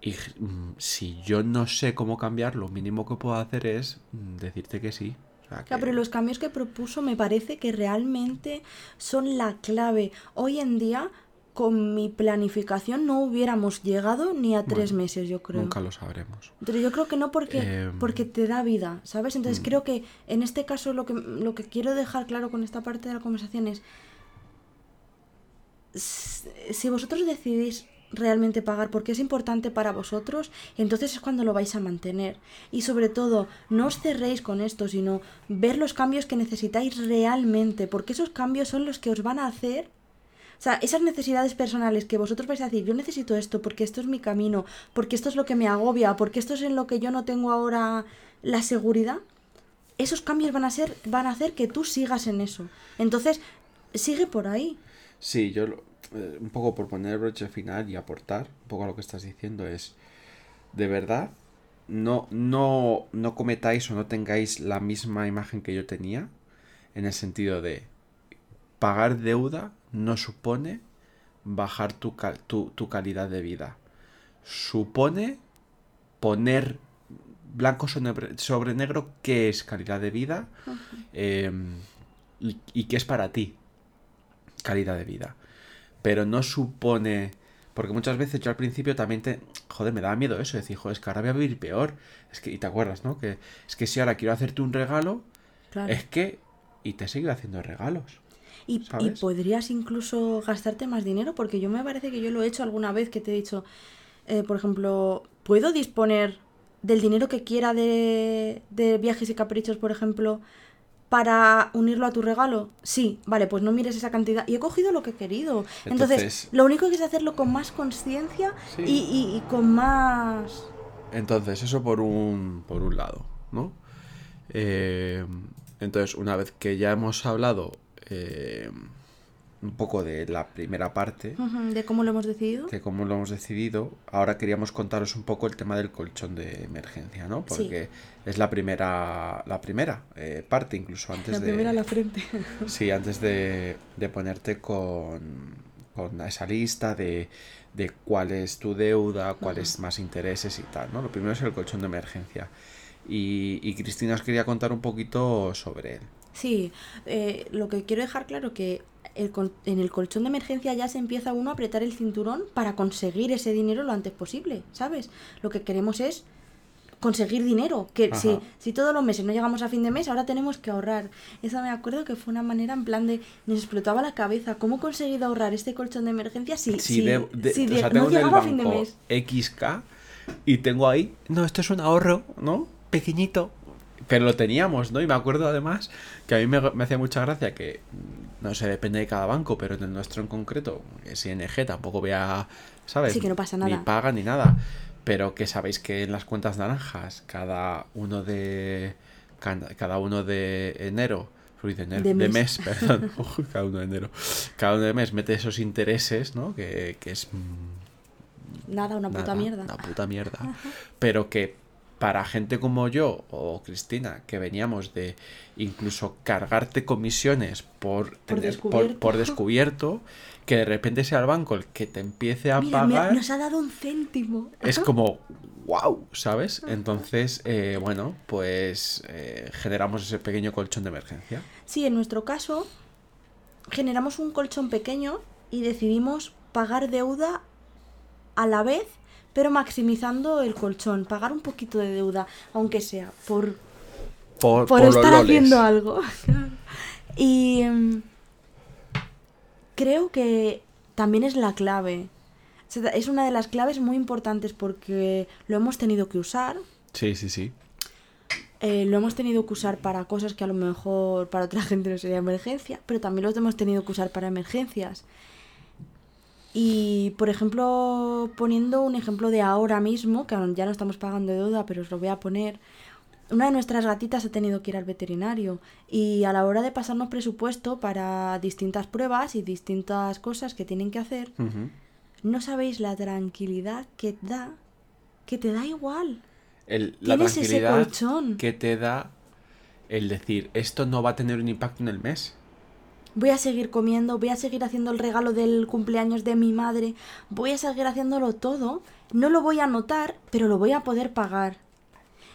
Y mm, si yo no sé cómo cambiar, lo mínimo que puedo hacer es mm, decirte que sí. O sea, Claro, pero los cambios que propuso me parece que realmente son la clave. Hoy en día, con mi planificación, no hubiéramos llegado ni a tres Bueno, meses, yo creo. Nunca lo sabremos. Pero yo creo que no porque, Em. porque te da vida, ¿sabes? Entonces Mm. creo que en este caso lo que, lo que quiero dejar claro con esta parte de la conversación es, si vosotros decidís realmente pagar porque es importante para vosotros, entonces es cuando lo vais a mantener. Y sobre todo, no os cerréis con esto, sino ver los cambios que necesitáis realmente, porque esos cambios son los que os van a hacer o sea, esas necesidades personales que vosotros vais a decir, yo necesito esto porque esto es mi camino, porque esto es lo que me agobia, porque esto es en lo que yo no tengo ahora la seguridad, esos cambios van a ser, van a hacer que tú sigas en eso. Entonces, sigue por ahí. Sí, yo eh, un poco por poner el broche final y aportar un poco a lo que estás diciendo es, de verdad, no, no, no cometáis o no tengáis la misma imagen que yo tenía, en el sentido de pagar deuda no supone bajar tu, cal- tu, tu calidad de vida. Supone poner blanco sobre, negro qué es calidad de vida eh, y, y qué es para ti calidad de vida. Pero no supone. Porque muchas veces yo al principio también te. Joder, me daba miedo eso. Decir, joder, es que ahora voy a vivir peor. Es que, y te acuerdas, ¿no? Que es que si ahora quiero hacerte un regalo, Claro. es que. Y te sigo haciendo regalos. Y, podrías incluso gastarte más dinero, porque yo me parece que yo lo he hecho alguna vez que te he dicho, eh, por ejemplo, ¿puedo disponer del dinero que quiera de, de viajes y caprichos, por ejemplo, para unirlo a tu regalo? Sí, vale, pues no mires esa cantidad. Y he cogido lo que he querido. Entonces, Entonces- lo único que es hacerlo con más conciencia Sí. y, y- y con más... Entonces, eso por un, por un lado, ¿no? Eh, entonces, una vez que ya hemos hablado eh, un poco de la primera parte, de cómo lo hemos decidido. que como lo hemos decidido, ahora queríamos contaros un poco el tema del colchón de emergencia, ¿no? Sí. Porque es la primera, la primera eh, parte, incluso antes La de. primera a la frente. [laughs] Sí, antes de, de ponerte con, con esa lista de, de cuál es tu deuda, cuáles más intereses y tal, ¿no? Lo primero es el colchón de emergencia. Y, y Cristina os quería contar un poquito sobre él. Sí, eh, lo que quiero dejar claro que el en el colchón de emergencia ya se empieza uno a apretar el cinturón para conseguir ese dinero lo antes posible, ¿sabes? Lo que queremos es conseguir dinero. Que si, Ajá. si todos los meses no llegamos a fin de mes, ahora tenemos que ahorrar. Eso me acuerdo que fue una manera en plan de. Nos explotaba la cabeza. ¿Cómo he conseguido ahorrar este colchón de emergencia si, Si si- de- de- si o de- sea, no llegaba a fin de mes? XK y tengo ahí, no, esto es un ahorro, ¿no? Pequeñito. Pero lo teníamos, ¿no? Y me acuerdo además que a mí me, me hacía mucha gracia que, no sé, depende de cada banco, pero en el nuestro en concreto, es ING, tampoco vea, ¿sabes? Sí, que no pasa Ni nada. paga ni nada. Pero que sabéis que en las cuentas naranjas, cada uno de. Cada, uno de enero. de, enero, De de mes. perdón. [laughs] Cada uno de enero. Cada uno de mes mete esos intereses, ¿no? Que, que es mm, Nada, una puta mierda. Una puta mierda. [laughs] Pero que para gente como yo o Cristina, que veníamos de incluso cargarte comisiones por, tener- por, descubierto. por descubierto, que de repente sea el banco el que te empiece a Mira, pagar, nos ha dado un céntimo. es [laughs] como wow, ¿sabes? Entonces, eh, bueno, pues eh, generamos ese pequeño colchón de emergencia. Sí, en nuestro caso, generamos un colchón pequeño y decidimos pagar deuda a la vez, pero maximizando el colchón. Pagar un poquito de deuda, aunque sea por, Por, por por los estar haciendo algo. [laughs] y mm, creo que también es la clave. Es una de las claves muy importantes porque lo hemos tenido que usar, Sí, sí, sí. eh, lo hemos tenido que usar para cosas que a lo mejor para otra [laughs] gente no sería emergencia, pero también lo hemos tenido que usar para emergencias. Y, por ejemplo, poniendo un ejemplo de ahora mismo, que ya no estamos pagando deuda, pero os lo voy a poner. Una de nuestras gatitas ha tenido que ir al veterinario y a la hora de pasarnos presupuesto para distintas pruebas y distintas cosas que tienen que hacer, no sabéis la tranquilidad que da, que te da igual. El- la Tienes ese colchón. que te da el decir, esto no va a tener un impacto en el mes. Voy a seguir comiendo, voy a seguir haciendo el regalo del cumpleaños de mi madre, voy a seguir haciéndolo todo, no lo voy a notar, pero lo voy a poder pagar.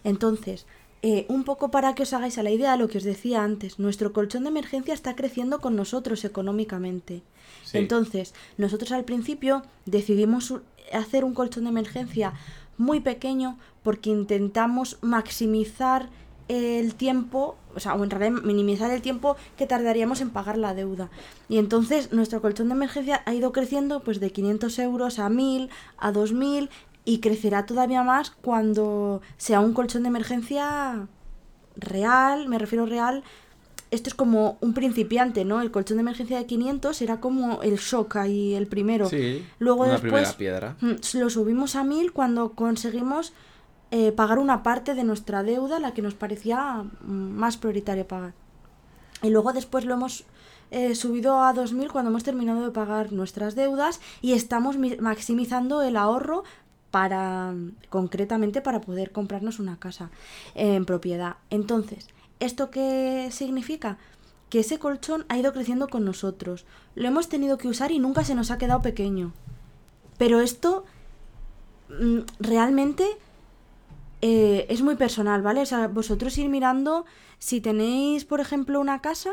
Entonces, eh, un poco para que os hagáis a la idea de lo que os decía antes, nuestro colchón de emergencia está creciendo con nosotros económicamente. Sí. Entonces, nosotros al principio decidimos hacer un colchón de emergencia muy pequeño porque intentamos maximizar el tiempo, o sea, o en realidad minimizar el tiempo que tardaríamos en pagar la deuda. Y entonces nuestro colchón de emergencia ha ido creciendo pues de 500 euros a 1000, a 2000 y crecerá todavía más cuando sea un colchón de emergencia real, me refiero real, esto es como un principiante, ¿no? El colchón de emergencia de 500 era como el shock ahí, el primero. Sí, Luego una después primera piedra. mm, lo subimos a 1000 cuando conseguimos eh, pagar una parte de nuestra deuda, la que nos parecía mm, más prioritaria pagar. Y luego después lo hemos eh, subido a 2000 cuando hemos terminado de pagar nuestras deudas y estamos mi- maximizando el ahorro para concretamente para poder comprarnos una casa en propiedad. Entonces, ¿esto qué significa? Que ese colchón ha ido creciendo con nosotros. Lo hemos tenido que usar y nunca se nos ha quedado pequeño. Pero esto mm, realmente eh, es muy personal, ¿vale? O sea, vosotros ir mirando, si tenéis, por ejemplo, una casa,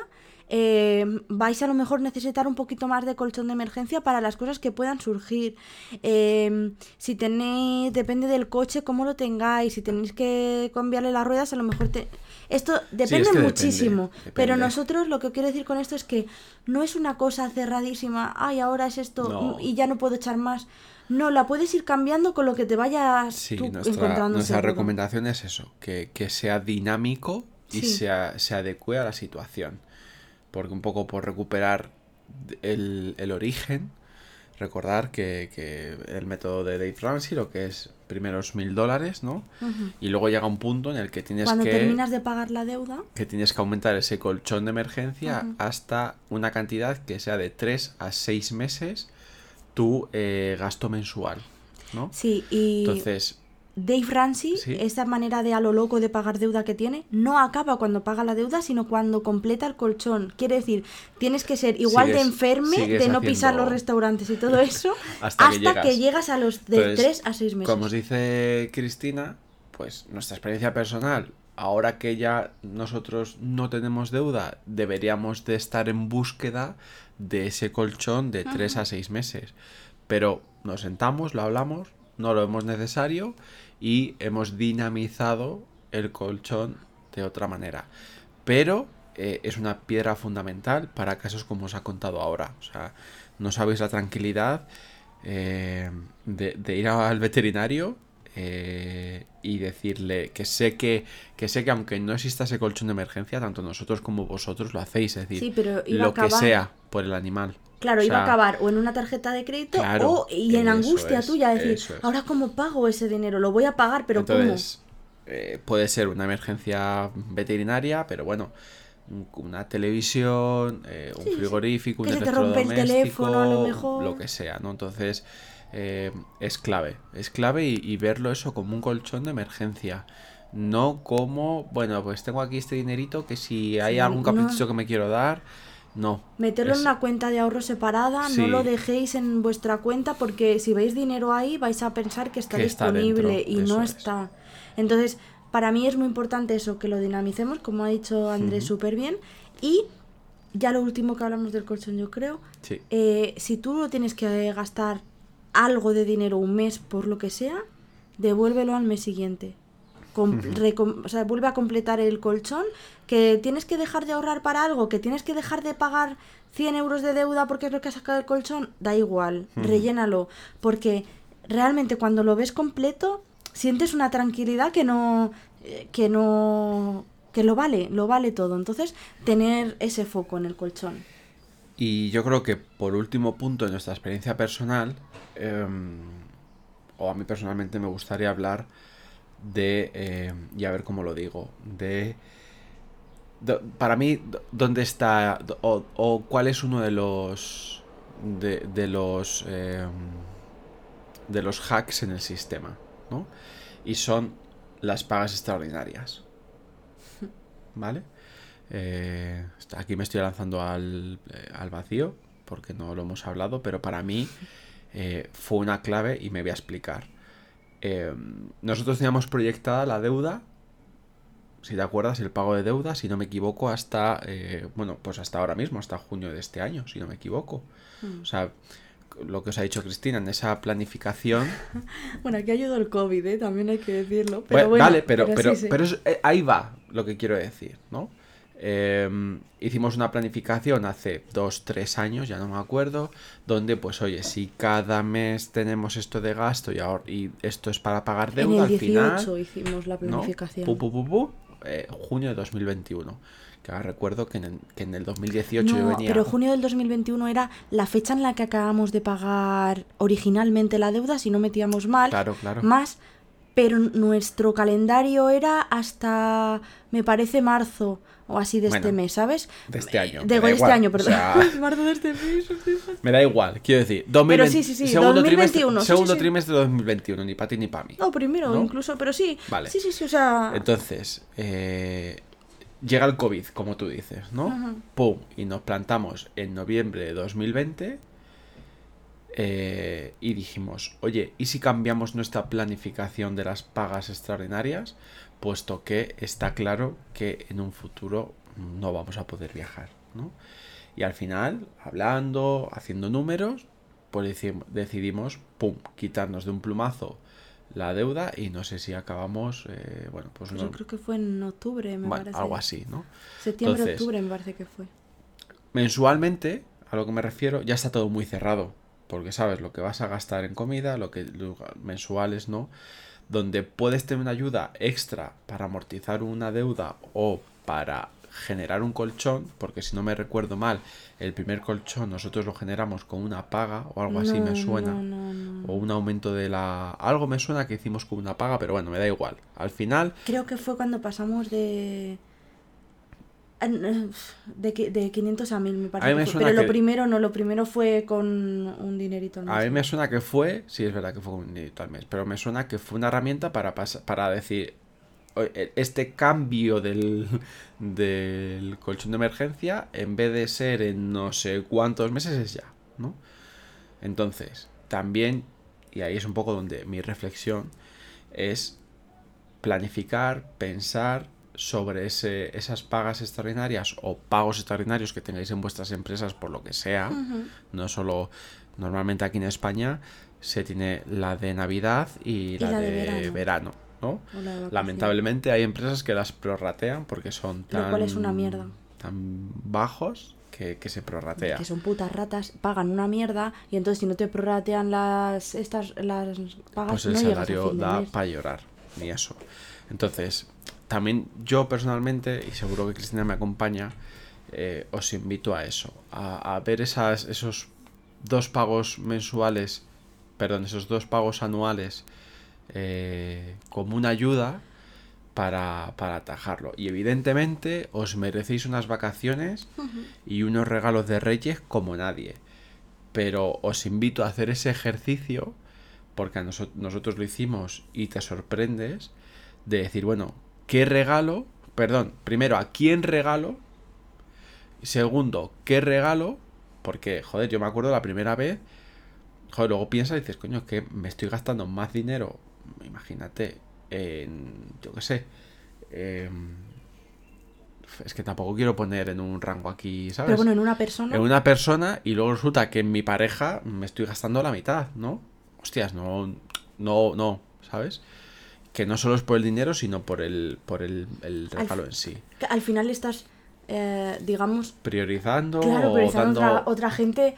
eh, vais a lo mejor necesitar un poquito más de colchón de emergencia para las cosas que puedan surgir. Eh, si tenéis, depende del coche, cómo lo tengáis, si tenéis que cambiarle las ruedas, a lo mejor te... Esto depende es que depende, muchísimo, pero nosotros lo que quiero decir con esto es que no es una cosa cerradísima, ay, ahora es esto No. y ya no puedo echar más. No, la puedes ir cambiando con lo que te vayas Sí, tú nuestra, encontrando nuestra seguro. recomendación es eso, que, que sea dinámico y Sí. sea, se adecue a la situación. Porque un poco por recuperar el, el origen, recordar que, que el método de Dave Ramsey lo que es primeros mil dólares, ¿no? Y luego llega un punto en el que tienes Cuando que... terminas de pagar la deuda, que tienes que aumentar ese colchón de emergencia hasta una cantidad que sea de 3 a 6 meses tu eh, gasto mensual, ¿no? sí, y Entonces, Dave Ramsey, Sí. esa manera de a lo loco de pagar deuda que tiene, no acaba cuando paga la deuda, sino cuando completa el colchón. Quiere decir, tienes que ser igual de enferme, de no pisar los restaurantes y todo [laughs] eso, Hasta hasta, que llegas. que llegas a los de Entonces, 3 a 6 meses. como os dice Cristina, pues nuestra experiencia personal, ahora que ya nosotros no tenemos deuda, deberíamos de estar en búsqueda de ese colchón de 3 a 6 meses. Pero nos sentamos, lo hablamos no lo vemos necesario y hemos dinamizado el colchón de otra manera. Pero eh, es una piedra fundamental para casos como os ha contado ahora. O sea, no sabéis la tranquilidad eh, de, ir al veterinario eh, y decirle que sé que, que sé que aunque no exista ese colchón de emergencia, tanto nosotros como vosotros lo hacéis, es decir, lo que sea por el animal. Claro, iba a acabar o en una tarjeta de crédito o y en angustia tuya, decir, ahora cómo pago ese dinero, lo voy a pagar, pero Entonces, puede ser una emergencia veterinaria, pero bueno, una televisión, eh, un frigorífico, un electrodoméstico, lo, lo que sea, ¿no? Entonces eh, es clave, es clave y, verlo eso como un colchón de emergencia. No como, bueno, pues tengo aquí este dinerito que si hay algún capricho que me quiero dar, no. Meterlo en una cuenta de ahorro separada, no lo dejéis en vuestra cuenta porque si veis dinero ahí vais a pensar que está disponible y no está. Entonces, para mí es muy importante eso, que lo dinamicemos, como ha dicho Andrés súper bien. Y ya lo último que hablamos del colchón, yo creo, eh, si tú no tienes que gastar algo de dinero un mes por lo que sea, devuélvelo al mes siguiente. o sea, vuelve a completar el colchón, que tienes que dejar de ahorrar para algo, que tienes que dejar de pagar 100 euros de deuda porque es lo que has sacado el colchón, da igual, rellénalo, porque realmente cuando lo ves completo, sientes una tranquilidad que no, eh, que no, que lo vale, lo vale todo. Entonces, tener ese foco en el colchón. Y yo creo que por último punto en nuestra experiencia personal, em, o a mí personalmente me gustaría hablar de, eh, y a ver cómo lo digo, de, para mí, ¿dónde está, o, cuál es uno de los, de, de los, em, de los hacks en el sistema? ¿no? Y son las pagas extraordinarias. [laughs] ¿Vale? Eh, aquí me estoy lanzando al, eh, al, vacío porque no lo hemos hablado, pero para mí eh, fue una clave y me voy a explicar. nosotros teníamos proyectada la deuda, si te acuerdas, el pago de deuda, si no me equivoco, hasta, bueno, pues hasta ahora mismo, hasta junio de este año, si no me equivoco. Mm. O sea, lo que os ha dicho Cristina, en esa planificación. [laughs] bueno, aquí ayudó el COVID, ¿eh? también hay que decirlo. Pero vale, pero, pero, pero, eh, ahí va lo que quiero decir, ¿no? Em, hicimos una planificación hace dos, tres años, ya no me acuerdo, donde pues oye, si cada mes tenemos esto de gasto y, ahora, y esto es para pagar deuda, en el 18 al final, hicimos la planificación. Eh, junio de 2021. Que ahora recuerdo que en, el, 2018 yo venía. Pero junio del 2021 era la fecha en la que acabamos de pagar originalmente la deuda, si no metíamos mal. Claro, claro. Más, pero nuestro calendario era hasta, me parece, marzo o así de este mes, ¿sabes? De este año. De, este año, perdón. [laughs] marzo de este mes. Me da igual, quiero decir. 2020, pero sí, sí, sí. Segundo 2021. Trimestre, segundo trimestre de 2021, ni para ti ni para mí. No, primero, incluso, pero sí. Vale. Sí, sí, sí, o sea. Entonces, eh, llega el COVID, como tú dices, ¿no? ¡Pum! Y nos plantamos en noviembre de 2020 eh, y dijimos, oye, ¿y si cambiamos nuestra planificación de las pagas extraordinarias? Puesto que está claro que en un futuro no vamos a poder viajar, ¿no? Y al final, hablando, haciendo números, pues decidimos, ¡pum!, quitarnos de un plumazo la deuda y no sé si acabamos, eh, bueno, pues, pues Yo creo que fue en octubre, me parece. Algo así, ¿no? Septiembre, octubre me parece que fue. Mensualmente, a lo que me refiero, ya está todo muy cerrado, porque sabes lo que vas a gastar en comida, lo que mensuales, ¿no? Donde puedes tener una ayuda extra para amortizar una deuda o para generar un colchón, porque si no me recuerdo mal, el primer colchón nosotros lo generamos con una paga o algo así me suena. o un aumento de la... Algo me suena que hicimos con una paga, pero bueno, me da igual. Al final... Creo que fue cuando pasamos de... De, de 500 a 1000 me parece. pero lo primero no, lo primero fue con un dinerito al mes. A mí me suena que fue, sí es verdad que fue con un dinerito al mes, pero me suena que fue una herramienta para, para decir, e, este cambio del, [laughs] del colchón de emergencia, en vez de ser en no sé cuántos meses, es ya, ¿no? Entonces, también, y ahí es un poco donde mi reflexión, es planificar, pensar sobre ese, esas pagas extraordinarias o pagos extraordinarios que tengáis en vuestras empresas por lo que sea, no solo normalmente aquí en España, se tiene la de Navidad y, la, la de, de verano. verano, ¿no? La. Lamentablemente hay empresas que las prorratean porque son tan, Lo cual es una mierda. tan bajos que, que se prorratea. que son putas ratas, pagan una mierda y entonces si no te prorratean las estas las pagas Pues el no salario da para llorar, ni eso. Entonces, también yo personalmente, y seguro que Cristina me acompaña, eh, os invito a eso, a, a ver esas, esos dos pagos mensuales, perdón, esos dos pagos anuales eh, como una ayuda para, para atajarlo. Y evidentemente os merecéis unas vacaciones y unos regalos de reyes como nadie. Pero os invito a hacer ese ejercicio porque a noso- nosotros lo hicimos y te sorprendes de decir, bueno, ¿qué regalo? Perdón, primero, ¿a quién regalo? Y Segundo, ¿qué regalo? Porque, joder, yo me acuerdo la primera vez, joder, luego piensas y dices, coño, es que me estoy gastando más dinero, imagínate, en, yo qué sé, em, es que tampoco quiero poner en un rango aquí, ¿sabes? Pero bueno, en una persona en una persona y luego resulta que en mi pareja me estoy gastando la mitad, ¿no? Hostias, no, no, no, ¿sabes? Que no solo es por el dinero, sino por el, por el, el Al regalo en sí. al final estás eh, digamos Priorizando claro, o dando... otra, otra gente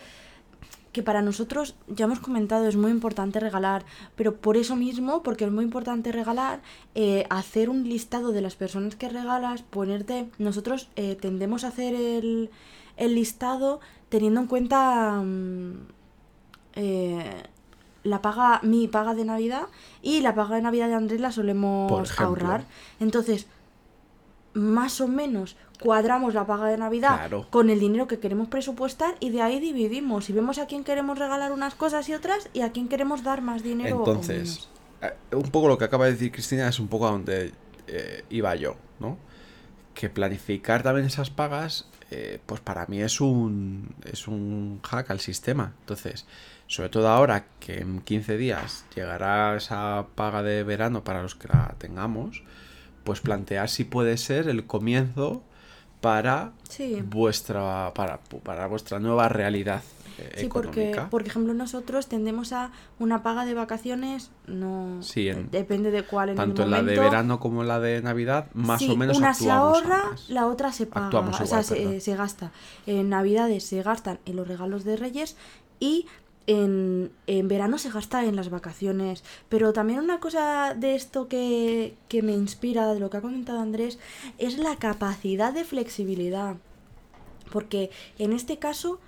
que para nosotros, ya hemos comentado, es muy importante regalar, pero por eso mismo, porque es muy importante regalar, eh, hacer un listado de las personas que regalas, ponerte, nosotros eh, tendemos a hacer el, el listado teniendo en cuenta mm, eh, la paga, mi paga de Navidad y la paga de Navidad de Andrés la solemos ahorrar. Entonces, más o menos cuadramos la paga de Navidad Claro. con el dinero que queremos presupuestar y de ahí dividimos y vemos a quién queremos regalar unas cosas y otras y a quién queremos dar más dinero. o Entonces, eh, un poco lo que acaba de decir Cristina es un poco a donde eh, iba yo, ¿no? Que planificar también esas pagas, eh, pues para mí es un, es un hack al sistema. Entonces, sobre todo ahora que en 15 días llegará esa paga de verano para los que la tengamos, pues plantear si puede ser el comienzo para Sí. vuestra para, para vuestra nueva realidad eh, Sí, porque, por ejemplo, nosotros tendemos a una paga de vacaciones, no Sí, en- depende de cuál en Tanto el en la de momento. verano como en la de Navidad, más Sí, o menos una se actuamos ahorra, ambas. la otra se paga, Actuamos o sea, se, se gasta. En Navidades se gastan en los regalos de Reyes y en, en verano se gasta en las vacaciones. Pero también una cosa de esto que, que me inspira, de lo que ha comentado Andrés, es la capacidad de flexibilidad. Porque en este caso,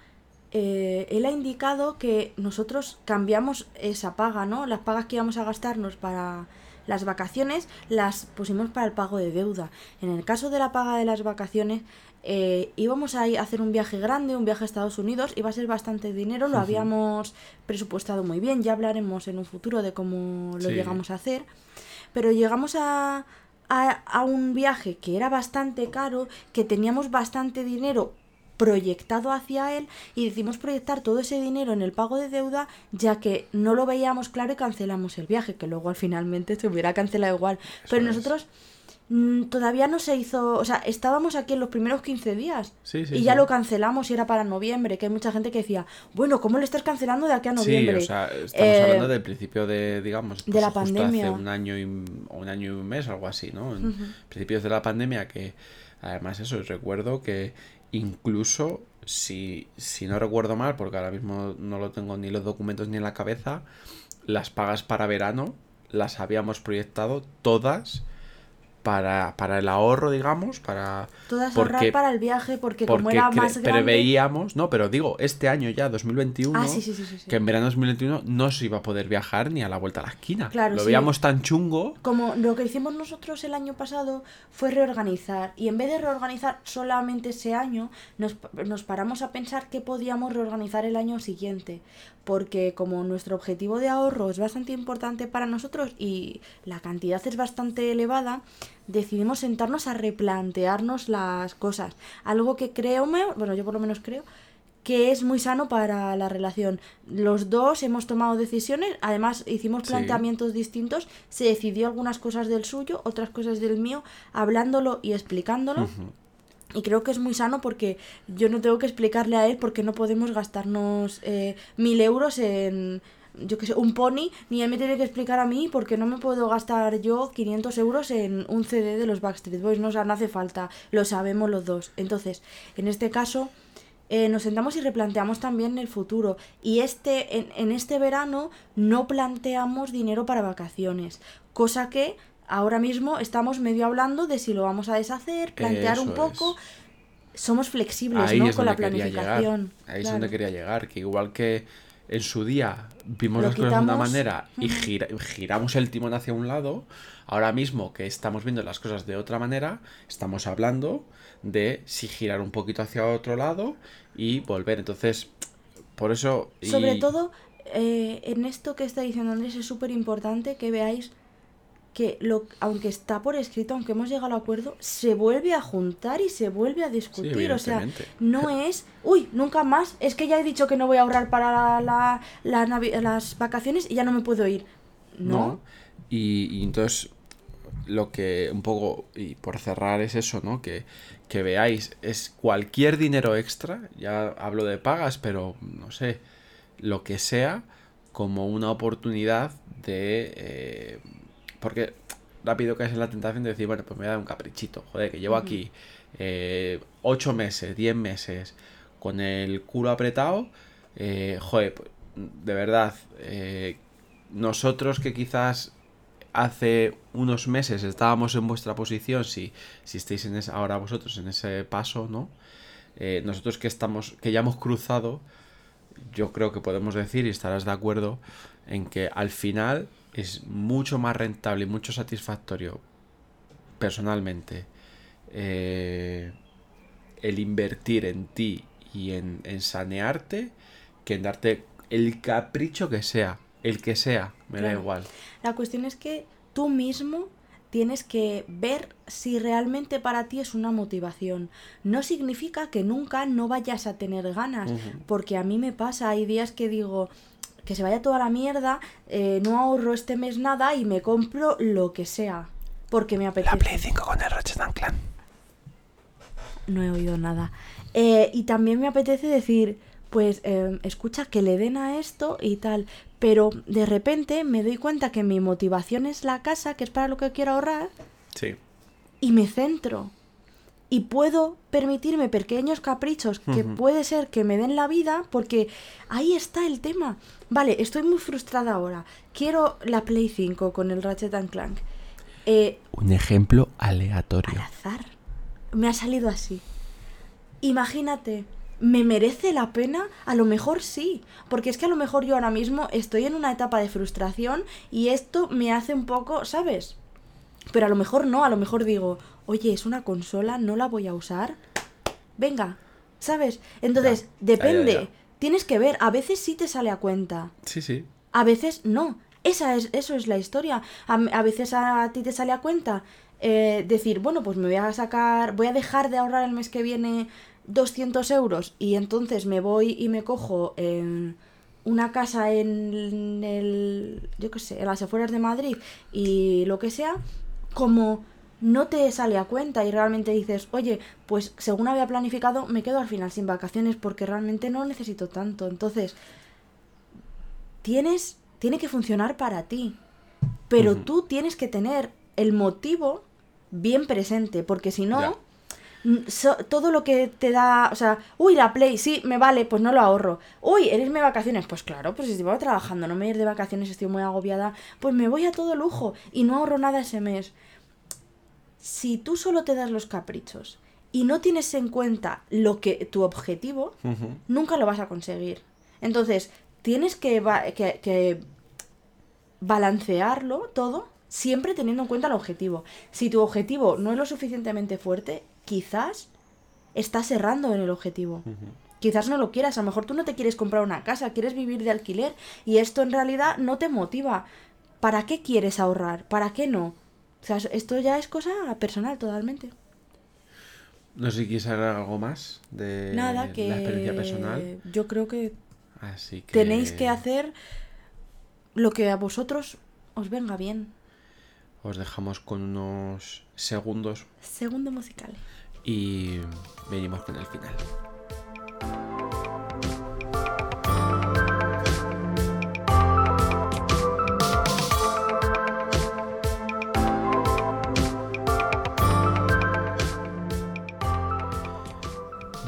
eh, él ha indicado que nosotros cambiamos esa paga, ¿no? Las pagas que íbamos a gastarnos para las vacaciones las pusimos para el pago de deuda. En el caso de la paga de las vacaciones, eh, íbamos a hacer un viaje grande, un viaje a Estados Unidos, iba a ser bastante dinero, lo habíamos presupuestado muy bien, ya hablaremos en un futuro de cómo lo Sí. llegamos a hacer, pero llegamos a, a, a un viaje que era bastante caro, que teníamos bastante dinero proyectado hacia él y decidimos proyectar todo ese dinero en el pago de deuda ya que no lo veíamos claro y cancelamos el viaje que luego al finalmente se hubiera cancelado igual. Pero nosotros todavía no se hizo o sea estábamos aquí en los primeros 15 días Sí, sí, y ya sí. lo cancelamos y era para noviembre que hay mucha gente que decía bueno ¿cómo lo estás cancelando de aquí a noviembre? Sí, o sea, estamos Eh, hablando del principio de, digamos, de la justo pandemia. hace un año y un, año y un mes, algo así, ¿no? En principios de la pandemia que, además eso, recuerdo que incluso, si, si no recuerdo mal, porque ahora mismo no lo tengo ni los documentos ni en la cabeza, las pagas para verano las habíamos proyectado todas para, para el ahorro, digamos, para... todas porque- ahorrar para el viaje porque, como era más grande preveíamos, no, pero digo, este año ya, 2021, Ah, sí, que en verano 2021 no se iba a poder viajar ni a la vuelta a la esquina. Claro, Lo veíamos tan chungo. Como lo que hicimos nosotros el año pasado fue reorganizar y en vez de reorganizar solamente ese año, nos, nos paramos a pensar qué podíamos reorganizar el año siguiente. Porque como nuestro objetivo de ahorro es bastante importante para nosotros y la cantidad es bastante elevada, decidimos sentarnos a replantearnos las cosas. Algo que creo, bueno, yo por lo menos creo, que es muy sano para la relación. Los dos hemos tomado decisiones, además hicimos Sí. planteamientos distintos, se decidió algunas cosas del suyo, otras cosas del mío, hablándolo y explicándolo. Y creo que es muy sano porque yo no tengo que explicarle a él porque no podemos gastarnos eh, mil euros en yo qué sé, un pony, ni él me tiene que explicar a mí porque no me puedo gastar yo 500 euros en un CD de los Backstreet Boys, no, o sea, no hace falta, lo sabemos los dos. Entonces, en este caso, eh, nos sentamos y replanteamos también el futuro. Y este, en, en este verano no planteamos dinero para vacaciones, cosa que ahora mismo estamos medio hablando de si lo vamos a deshacer, plantear un poco. es. Somos flexibles, Ahí ¿no? Con la planificación. Ahí es donde quería llegar, que igual que en su día vimos Lo las cosas de una manera y gira- giramos el timón hacia un lado, ahora mismo que estamos viendo las cosas de otra manera, estamos hablando de si girar un poquito hacia otro lado y volver. Entonces, por eso... y- Sobre todo, eh, en esto que está diciendo Andrés, es súper importante que veáis que lo, aunque está por escrito, aunque hemos llegado al acuerdo, se vuelve a juntar y se vuelve a discutir. o sea, no [laughs] es, uy, nunca más, es que ya he dicho que no voy a ahorrar para la, la- la navi- las vacaciones y ya no me puedo ir. No, ¿no? Y, y entonces lo que un poco, y por cerrar es eso, ¿no? Que, que veáis, es cualquier dinero extra, ya hablo de pagas, pero no sé, lo que sea, como una oportunidad de... eh, porque rápido caes en la tentación de decir, bueno, pues me voy a dar un caprichito, joder, que llevo aquí eh, 8 meses, 10 meses con el culo apretado, eh, joder, pues, de verdad, eh, nosotros que quizás hace unos meses estábamos en vuestra posición, si, si estáis en esa, ahora vosotros en ese paso, ¿no? Eh, nosotros que estamos, que ya hemos cruzado, yo creo que podemos decir, y estarás de acuerdo, en que al final es mucho más rentable y mucho satisfactorio personalmente eh, el invertir en ti y en, en sanearte que en darte el capricho que sea, el que sea, me da igual. La cuestión es que tú mismo tienes que ver si realmente para ti es una motivación. No significa que nunca no vayas a tener ganas, porque a mí me pasa, hay días que digo que se vaya toda la mierda, eh, no ahorro este mes nada y me compro lo que sea, porque me apetece. 5 con el Ratchet and Clank. No he oído nada. Eh, y también me apetece decir, pues eh, escucha que le den a esto y tal. Pero de repente me doy cuenta que mi motivación es la casa, que es para lo que quiero ahorrar, Sí. y me centro. Y puedo permitirme pequeños caprichos que puede ser que me den la vida, porque ahí está el tema. Vale, estoy muy frustrada ahora. Quiero la Play 5 con el Ratchet and Clank. Eh, Un ejemplo aleatorio. al azar. Me ha salido así. Imagínate, ¿me merece la pena? A lo mejor sí, porque es que a lo mejor yo ahora mismo estoy en una etapa de frustración y esto me hace un poco, ¿sabes? Pero a lo mejor no, a lo mejor digo, oye, es una consola, no la voy a usar. Venga, ¿sabes? Entonces, Ya, ya, ya, depende. ya. Tienes que ver, a veces sí te sale a cuenta. Sí, sí. A veces no. Esa es, eso es la historia. A, a veces a ti te sale a cuenta eh, decir, bueno, pues me voy a sacar, voy a dejar de ahorrar el mes que viene 200 euros y entonces me voy y me cojo en una casa en el, yo qué sé, en las afueras de Madrid y lo que sea, como no te sale a cuenta y realmente dices, oye, pues según había planificado, me quedo al final sin vacaciones porque realmente no necesito tanto. Entonces, tienes, tiene que funcionar para ti. Pero tú tienes que tener el motivo bien presente, porque si no, so- todo lo que te da, o sea, uy, la Play, sí, me vale, pues no lo ahorro. Uy, eres de vacaciones, pues claro, pues si estoy trabajando, no me ir de vacaciones, estoy muy agobiada, pues me voy a todo lujo y no ahorro nada ese mes. Si tú solo te das los caprichos y no tienes en cuenta lo que tu objetivo, nunca lo vas a conseguir. Entonces, tienes que, ba- que- que balancearlo todo siempre teniendo en cuenta el objetivo. Si tu objetivo no es lo suficientemente fuerte, quizás estás errando en el objetivo. Quizás no lo quieras, a lo mejor tú no te quieres comprar una casa, quieres vivir de alquiler y esto en realidad no te motiva. ¿Para qué quieres ahorrar? ¿Para qué no? O sea, esto ya es cosa personal totalmente. No sé si quieres agregar algo más de Nada, que la experiencia personal. yo creo que Así que tenéis que hacer lo que a vosotros os venga bien. Os dejamos con unos segundos Segundo musical. y venimos con el final.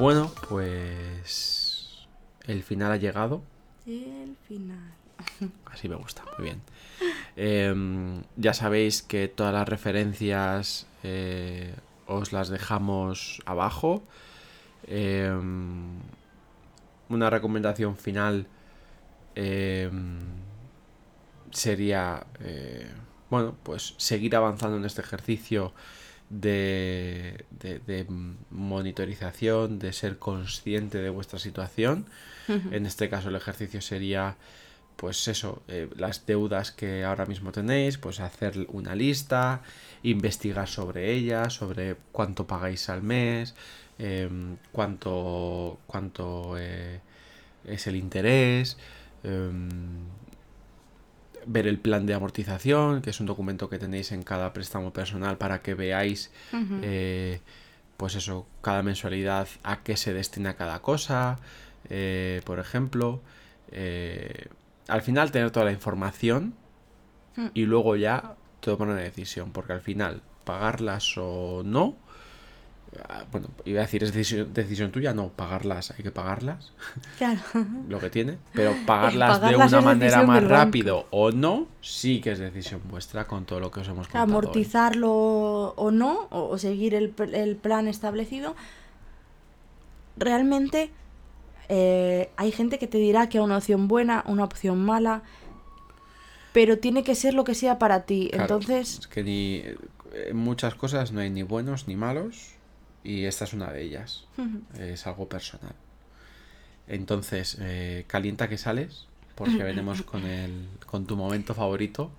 Bueno, pues el final ha llegado. El final. [laughs] Así me gusta, muy bien. Em, ya sabéis que todas las referencias eh, os las dejamos abajo. Em, una recomendación final em, sería, eh, bueno, pues seguir avanzando en este ejercicio de, de, monitorización, de ser consciente de vuestra situación. En este caso el ejercicio sería pues eso, eh, las deudas que ahora mismo tenéis, pues hacer una lista, investigar sobre ellas, sobre cuánto pagáis al mes, em, cuánto, cuánto eh, es el interés, em, ver el plan de amortización, que es un documento que tenéis en cada préstamo personal para que veáis, eh, pues eso, cada mensualidad a qué se destina cada cosa, por ejemplo al final tener toda la información hmm. y luego ya tomar una decisión, porque al final pagarlas o no, bueno, iba a decir es decisión, tuya, no, pagarlas, hay que pagarlas, claro. [laughs] lo que tiene, pero pagarlas, de una manera más rápido o no, sí que es decisión vuestra con todo lo que os hemos contado. Amortizarlo o no, o seguir el, el plan establecido, realmente eh, hay gente que te dirá que es una opción buena, una opción mala, pero tiene que ser lo que sea para ti. Entonces... Es que ni, en muchas cosas no hay ni buenos ni malos y esta es una de ellas. Es algo personal. Entonces, eh, calienta que sales porque [laughs] venimos con el con tu momento favorito,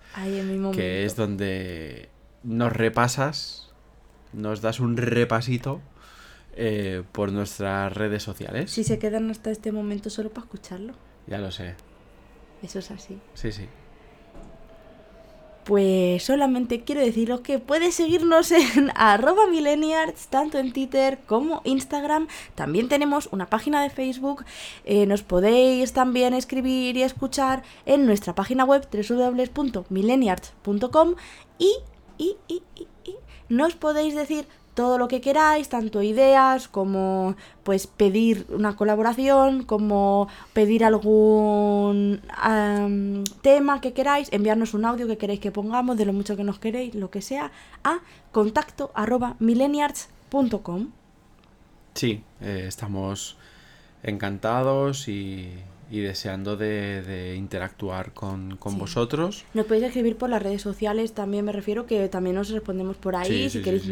que es donde nos repasas, nos das un repasito eh, por nuestras redes sociales. Si se quedan hasta este momento solo para escucharlo. Ya lo sé. Eso es así. Sí, sí. Pues solamente quiero deciros que puedes seguirnos en [laughs] arroba millenniarts, tanto en Twitter como Instagram. También tenemos una página de Facebook. Eh, nos podéis también escribir y escuchar en nuestra página web www.millenniarts.com y, y, y, y, y nos podéis decir todo lo que queráis, tanto ideas como pues pedir una colaboración, como pedir algún tema que queráis, enviarnos un audio que queréis que pongamos, de lo mucho que nos queréis, lo que sea, a contacto arroba millenniarts.com. Sí, eh, estamos encantados y y deseando de, interactuar con, vosotros. Nos podéis escribir por las redes sociales, también me refiero que también nos respondemos por ahí, si queréis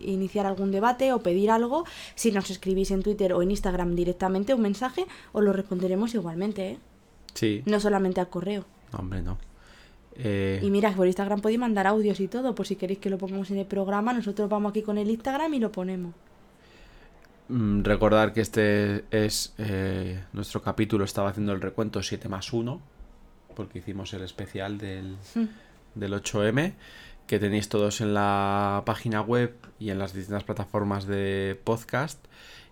iniciar algún debate o pedir algo, si nos escribís en Twitter o en Instagram directamente un mensaje, os lo responderemos igualmente, ¿eh? Sí. No solamente al correo. hombre, no. Eh, y mira, por Instagram podéis mandar audios y todo, por si queréis que lo pongamos en el programa, nosotros vamos aquí con el Instagram y lo ponemos. Mm, recordar que este es eh, nuestro capítulo, estaba haciendo el recuento 7 más 1, porque hicimos el especial del, hmm. del 8M, que tenéis todos en la página web y en las distintas plataformas de podcast,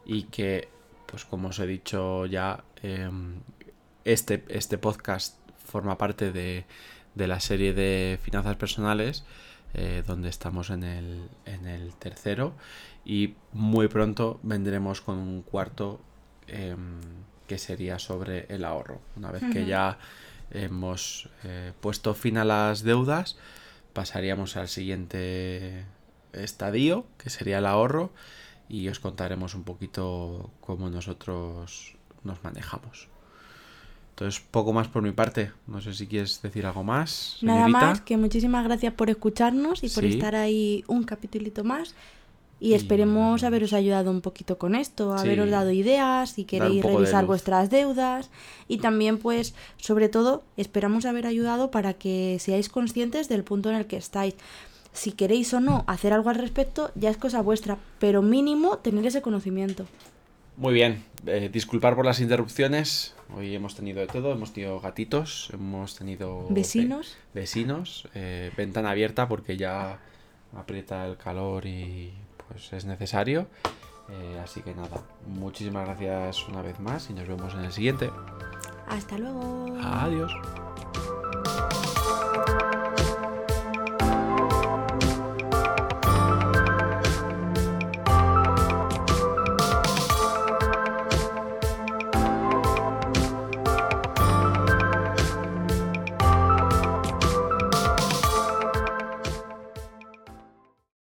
y que, pues como os he dicho ya, em, este, este podcast forma parte de, de la serie de finanzas personales, eh, donde estamos en el, en el tercero y muy pronto vendremos con un cuarto em, que sería sobre el ahorro. Una vez que ya hemos eh, puesto fin a las deudas, pasaríamos al siguiente estadio, que sería el ahorro, y os contaremos un poquito cómo nosotros nos manejamos. Entonces, poco más por mi parte. No sé si quieres decir algo más. Nada más, que muchísimas gracias por escucharnos y por estar ahí un capitulito más. Y esperemos haberos ayudado un poquito con esto, haberos dado ideas, si queréis revisar vuestras deudas. Y también, pues, sobre todo, esperamos haber ayudado para que seáis conscientes del punto en el que estáis. Si queréis o no hacer algo al respecto, ya es cosa vuestra, pero mínimo tener ese conocimiento. Muy bien, eh, disculpar por las interrupciones. Hoy hemos tenido de todo, hemos tenido gatitos, hemos tenido vecinos, vecinos, eh, ventana abierta porque ya aprieta el calor y pues es necesario. Eh, así que nada, muchísimas gracias una vez más y nos vemos en el siguiente. Hasta luego. Adiós.